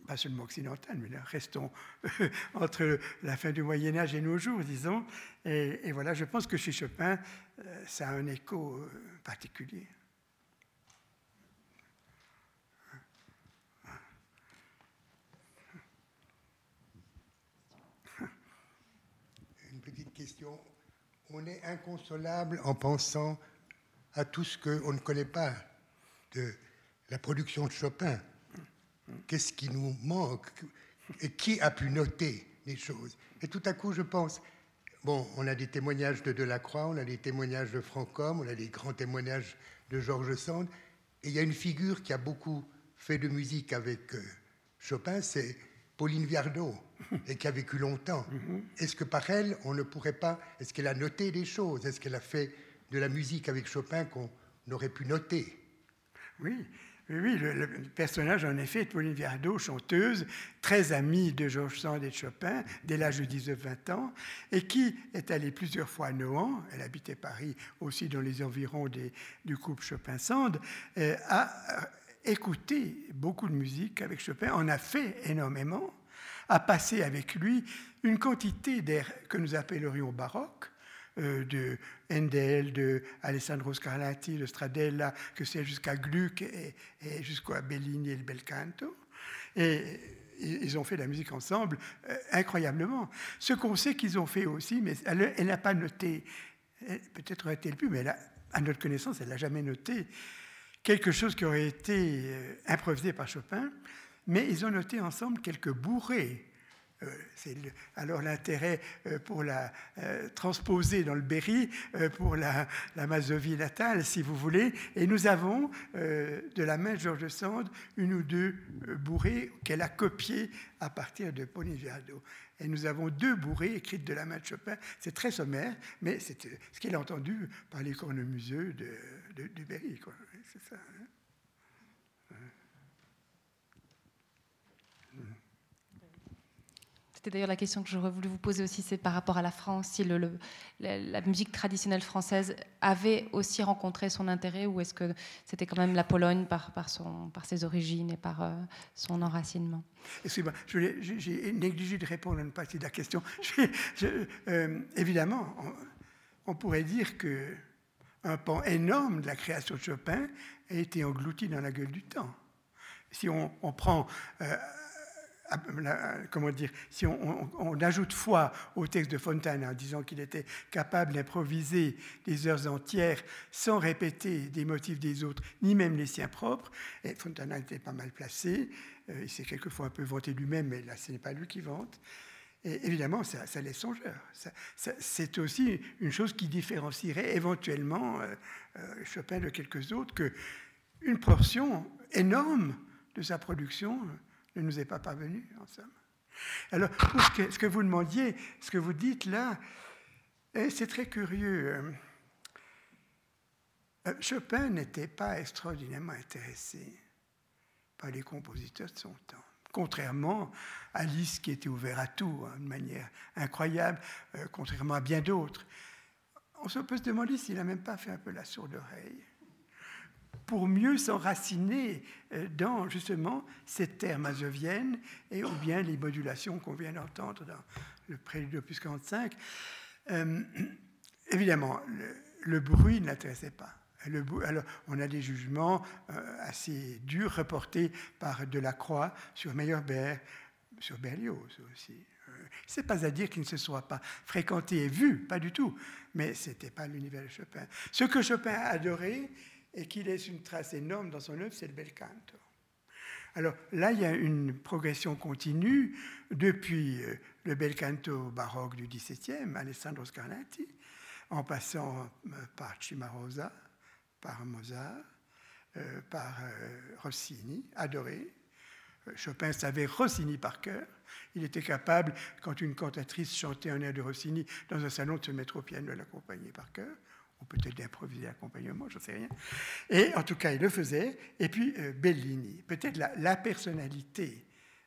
Speaker 2: pas seulement occidentale, mais restons entre la fin du Moyen Âge et nos jours, disons. Et, et voilà, je pense que chez Chopin, ça a un écho particulier.
Speaker 6: Une petite On est inconsolable en pensant à tout ce qu'on ne connaît pas de la production de Chopin. Qu'est-ce qui nous manque Et qui a pu noter les choses? Et tout à coup, je pense, bon, on a des témoignages de Delacroix, on a des témoignages de Franckhomme, on a des grands témoignages de Georges Sand, et il y a une figure qui a beaucoup fait de musique avec euh, Chopin, c'est Pauline Viardot, et qui a vécu longtemps. Est-ce que par elle, on ne pourrait pas, est-ce qu'elle a noté des choses? Est-ce qu'elle a fait de la musique avec Chopin qu'on aurait pu noter?
Speaker 2: Oui, Oui, le, le personnage, en effet, est Pauline Viardot, chanteuse, très amie de Georges Sand et de Chopin, dès l'âge de 19-20 ans, et qui est allée plusieurs fois à Nohant, elle habitait Paris aussi dans les environs des- du couple Chopin-Sand, euh, a euh, écouté beaucoup de musique avec Chopin, en a fait énormément, a passé avec lui une quantité d'airs que nous appellerions baroques, euh, de Handel, de Alessandro Scarlatti, de Stradella, que c'est jusqu'à Gluck et, et jusqu'à Bellini et le bel canto. Et ils ont fait de la musique ensemble euh, incroyablement. Ce qu'on sait qu'ils ont fait aussi, mais elle n'a pas noté, peut-être aurait-elle pu, mais à notre connaissance, elle n'a jamais noté quelque chose qui aurait été euh, improvisé par Chopin, mais ils ont noté ensemble quelques bourrées. Euh, c'est alors l'intérêt euh, pour la euh, transposer dans le Berry, pour la, Mazovie natale, si vous voulez. Et nous avons, de la main de Georges Sand, une ou deux bourrées qu'elle a copiées à partir de Poniviado. Et nous avons deux bourrées écrites de la main de Chopin. C'est très sommaire, mais c'est ce qu'il a entendu par les cornemuseux de, de, du Berry. quoi. C'est ça. hein.
Speaker 1: C'était d'ailleurs la question que j'aurais voulu vous poser aussi, c'est par rapport à la France, si le- la, musique traditionnelle française avait aussi rencontré son intérêt ou est-ce que c'était quand même la Pologne par, son, par ses origines et par euh, son enracinement?
Speaker 2: Excusez-moi, j'ai négligé de répondre à une partie de la question. Je- euh, évidemment, on, pourrait dire que un pan énorme de la création de Chopin a été englouti dans la gueule du temps. Si on, prend, euh, comment dire, si on, ajoute foi au texte de Fontane en disant qu'il était capable d'improviser des heures entières sans répéter des motifs des autres, ni même les siens propres, et Fontana était pas mal placé, euh, il s'est quelquefois un peu vanté lui-même, mais là ce n'est pas lui qui vante. Et évidemment, ça, laisse songeur. C'est aussi une chose qui différencierait éventuellement euh, euh, Chopin de quelques autres, que une portion énorme de sa production ne nous est pas parvenue, en somme. Alors, pour ce que, ce que vous demandiez, ce que vous dites là, eh, c'est très curieux. euh, euh, Chopin n'était pas extraordinairement intéressé par les compositeurs de son temps. Contrairement à Liszt qui était ouvert à tout, hein, de manière incroyable, euh, contrairement à bien d'autres. On se peut se demander s'il n'a même pas fait un peu la sourde oreille pour mieux s'enraciner euh, dans justement cette terre mazovienne et ou bien les modulations qu'on vient d'entendre dans le prélude opus 45. Euh, évidemment, le, bruit ne l'intéressait pas. Alors, on a des jugements euh, assez durs reportés par Delacroix sur Meyerbeer, sur Berlioz aussi. Euh, C'est pas à dire qu'il ne se soit pas fréquenté et vu, pas du tout, mais ce n'était pas l'univers de Chopin. Ce que Chopin a adoré et qui laisse une trace énorme dans son œuvre, c'est le bel canto. Alors là, il y a une progression continue depuis euh, le bel canto baroque du XVIIe, Alessandro Scarlatti, en passant euh, par Cimarosa, par Mozart, euh, par Rossini, adoré. Chopin savait Rossini par cœur. Il était capable, quand une cantatrice chantait un air de Rossini dans un salon, de se mettre au piano et l'accompagner par cœur, ou peut-être d'improviser l'accompagnement, je ne sais rien. Et en tout cas, il le faisait. Et puis euh, Bellini, peut-être la, personnalité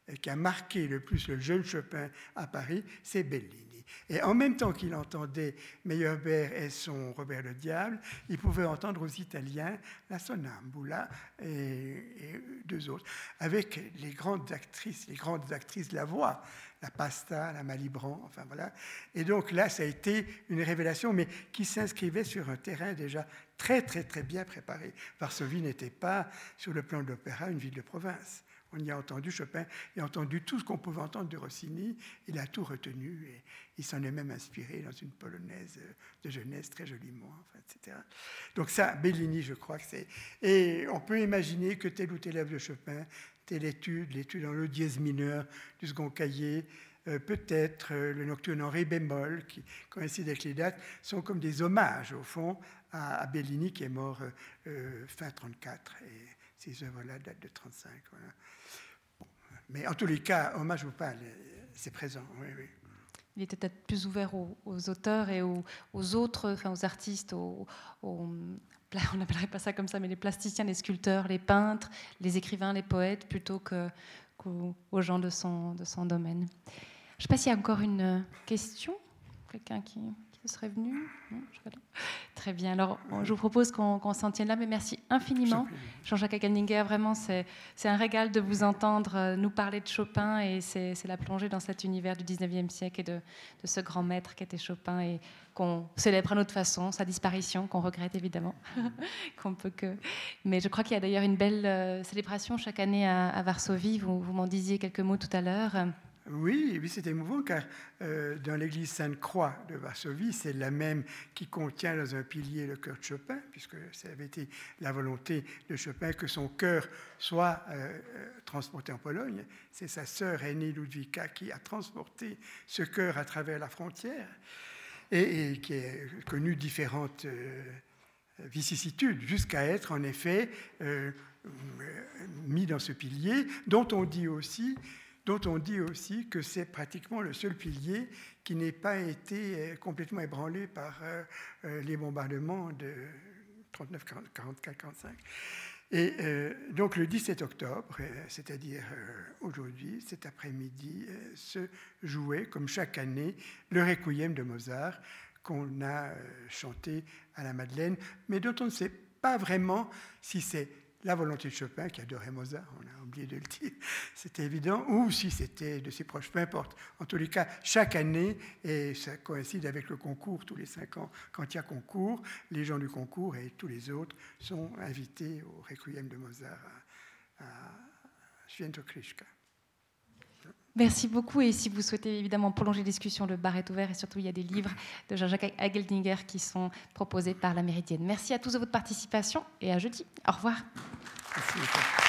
Speaker 2: euh, qui a marqué le plus le jeune Chopin à Paris, c'est Bellini. Et en même temps qu'il entendait Meyerbeer et son Robert le Diable, il pouvait entendre aux Italiens la Sonambula et, et deux autres, avec les grandes actrices, les grandes actrices de la voix, la Pasta, la Malibran, enfin voilà. Et donc là, ça a été une révélation, mais qui s'inscrivait sur un terrain déjà très, très, très bien préparé. Varsovie n'était pas, sur le plan de l'opéra, une ville de province. On y a entendu Chopin, il a entendu tout ce qu'on pouvait entendre de Rossini, il a tout retenu et il s'en est même inspiré dans une polonaise de jeunesse très joliment, enfin, etc. Donc ça, Bellini, je crois que c'est... Et on peut imaginer que tel ou tel œuvre de Chopin, telle étude, l'étude en le dièse mineur du second cahier, euh, peut-être euh, le nocturne en ré bémol, qui coïncide avec les dates, sont comme des hommages, au fond, à, à Bellini, qui est mort euh, fin 34, et ces œuvres-là datent de 35. Voilà. Bon. Mais en tous les cas, hommage ou pas, c'est présent.
Speaker 1: Il était peut-être plus ouvert aux, auteurs et aux, autres, enfin aux artistes, aux on n'appellerait pas ça comme ça, mais les plasticiens, les sculpteurs, les peintres, les écrivains, les poètes, plutôt qu'aux gens de son, de son domaine. Je ne sais pas s'il y a encore une question, quelqu'un qui, serait venu? Très bien. Alors, je vous propose qu'on s'en tienne là, mais merci infiniment, Jean-Jacques Agelninger. Vraiment, c'est un régal de vous entendre euh, nous parler de Chopin et c'est la plongée dans cet univers du 19e siècle et de, de ce grand maître qu'était Chopin et qu'on célèbre à notre façon, sa disparition, qu'on regrette évidemment, qu'on peut que. Mais je crois qu'il y a d'ailleurs une belle euh, célébration chaque année à, Varsovie. Vous, vous m'en disiez quelques mots tout à l'heure.
Speaker 2: Oui, oui c'est émouvant car euh, dans l'église Sainte-Croix de Varsovie, c'est la même qui contient dans un pilier le cœur de Chopin, puisque ça avait été la volonté de Chopin que son cœur soit euh, euh, transporté en Pologne. C'est sa sœur aînée Ludwika qui a transporté ce cœur à travers la frontière et, qui a connu différentes vicissitudes jusqu'à être en effet mis dans ce pilier, dont on dit aussi dont on dit aussi que c'est pratiquement le seul pilier qui n'ait pas été euh, complètement ébranlé par euh, euh, les bombardements de 39, 44, 45. Et donc le 17 octobre, c'est-à-dire aujourd'hui, cet après-midi, se jouait, comme chaque année, le requiem de Mozart qu'on a chanté à la Madeleine, mais dont on ne sait pas vraiment si c'est la volonté de Chopin, qui adorait Mozart, on a oublié de le dire, c'était évident, ou si c'était de ses proches, peu importe. En tous les cas, chaque année, et ça coïncide avec le concours tous les cinq ans, quand il y a concours, les gens du concours et tous les autres sont invités au requiem de Mozart à, à
Speaker 1: Merci beaucoup. Et si vous souhaitez évidemment prolonger la discussion, le bar est ouvert et surtout il y a des livres de Jean-Jacques Hageldinger qui sont proposés par la Méridienne. Merci à tous de votre participation et à jeudi. Au revoir. Merci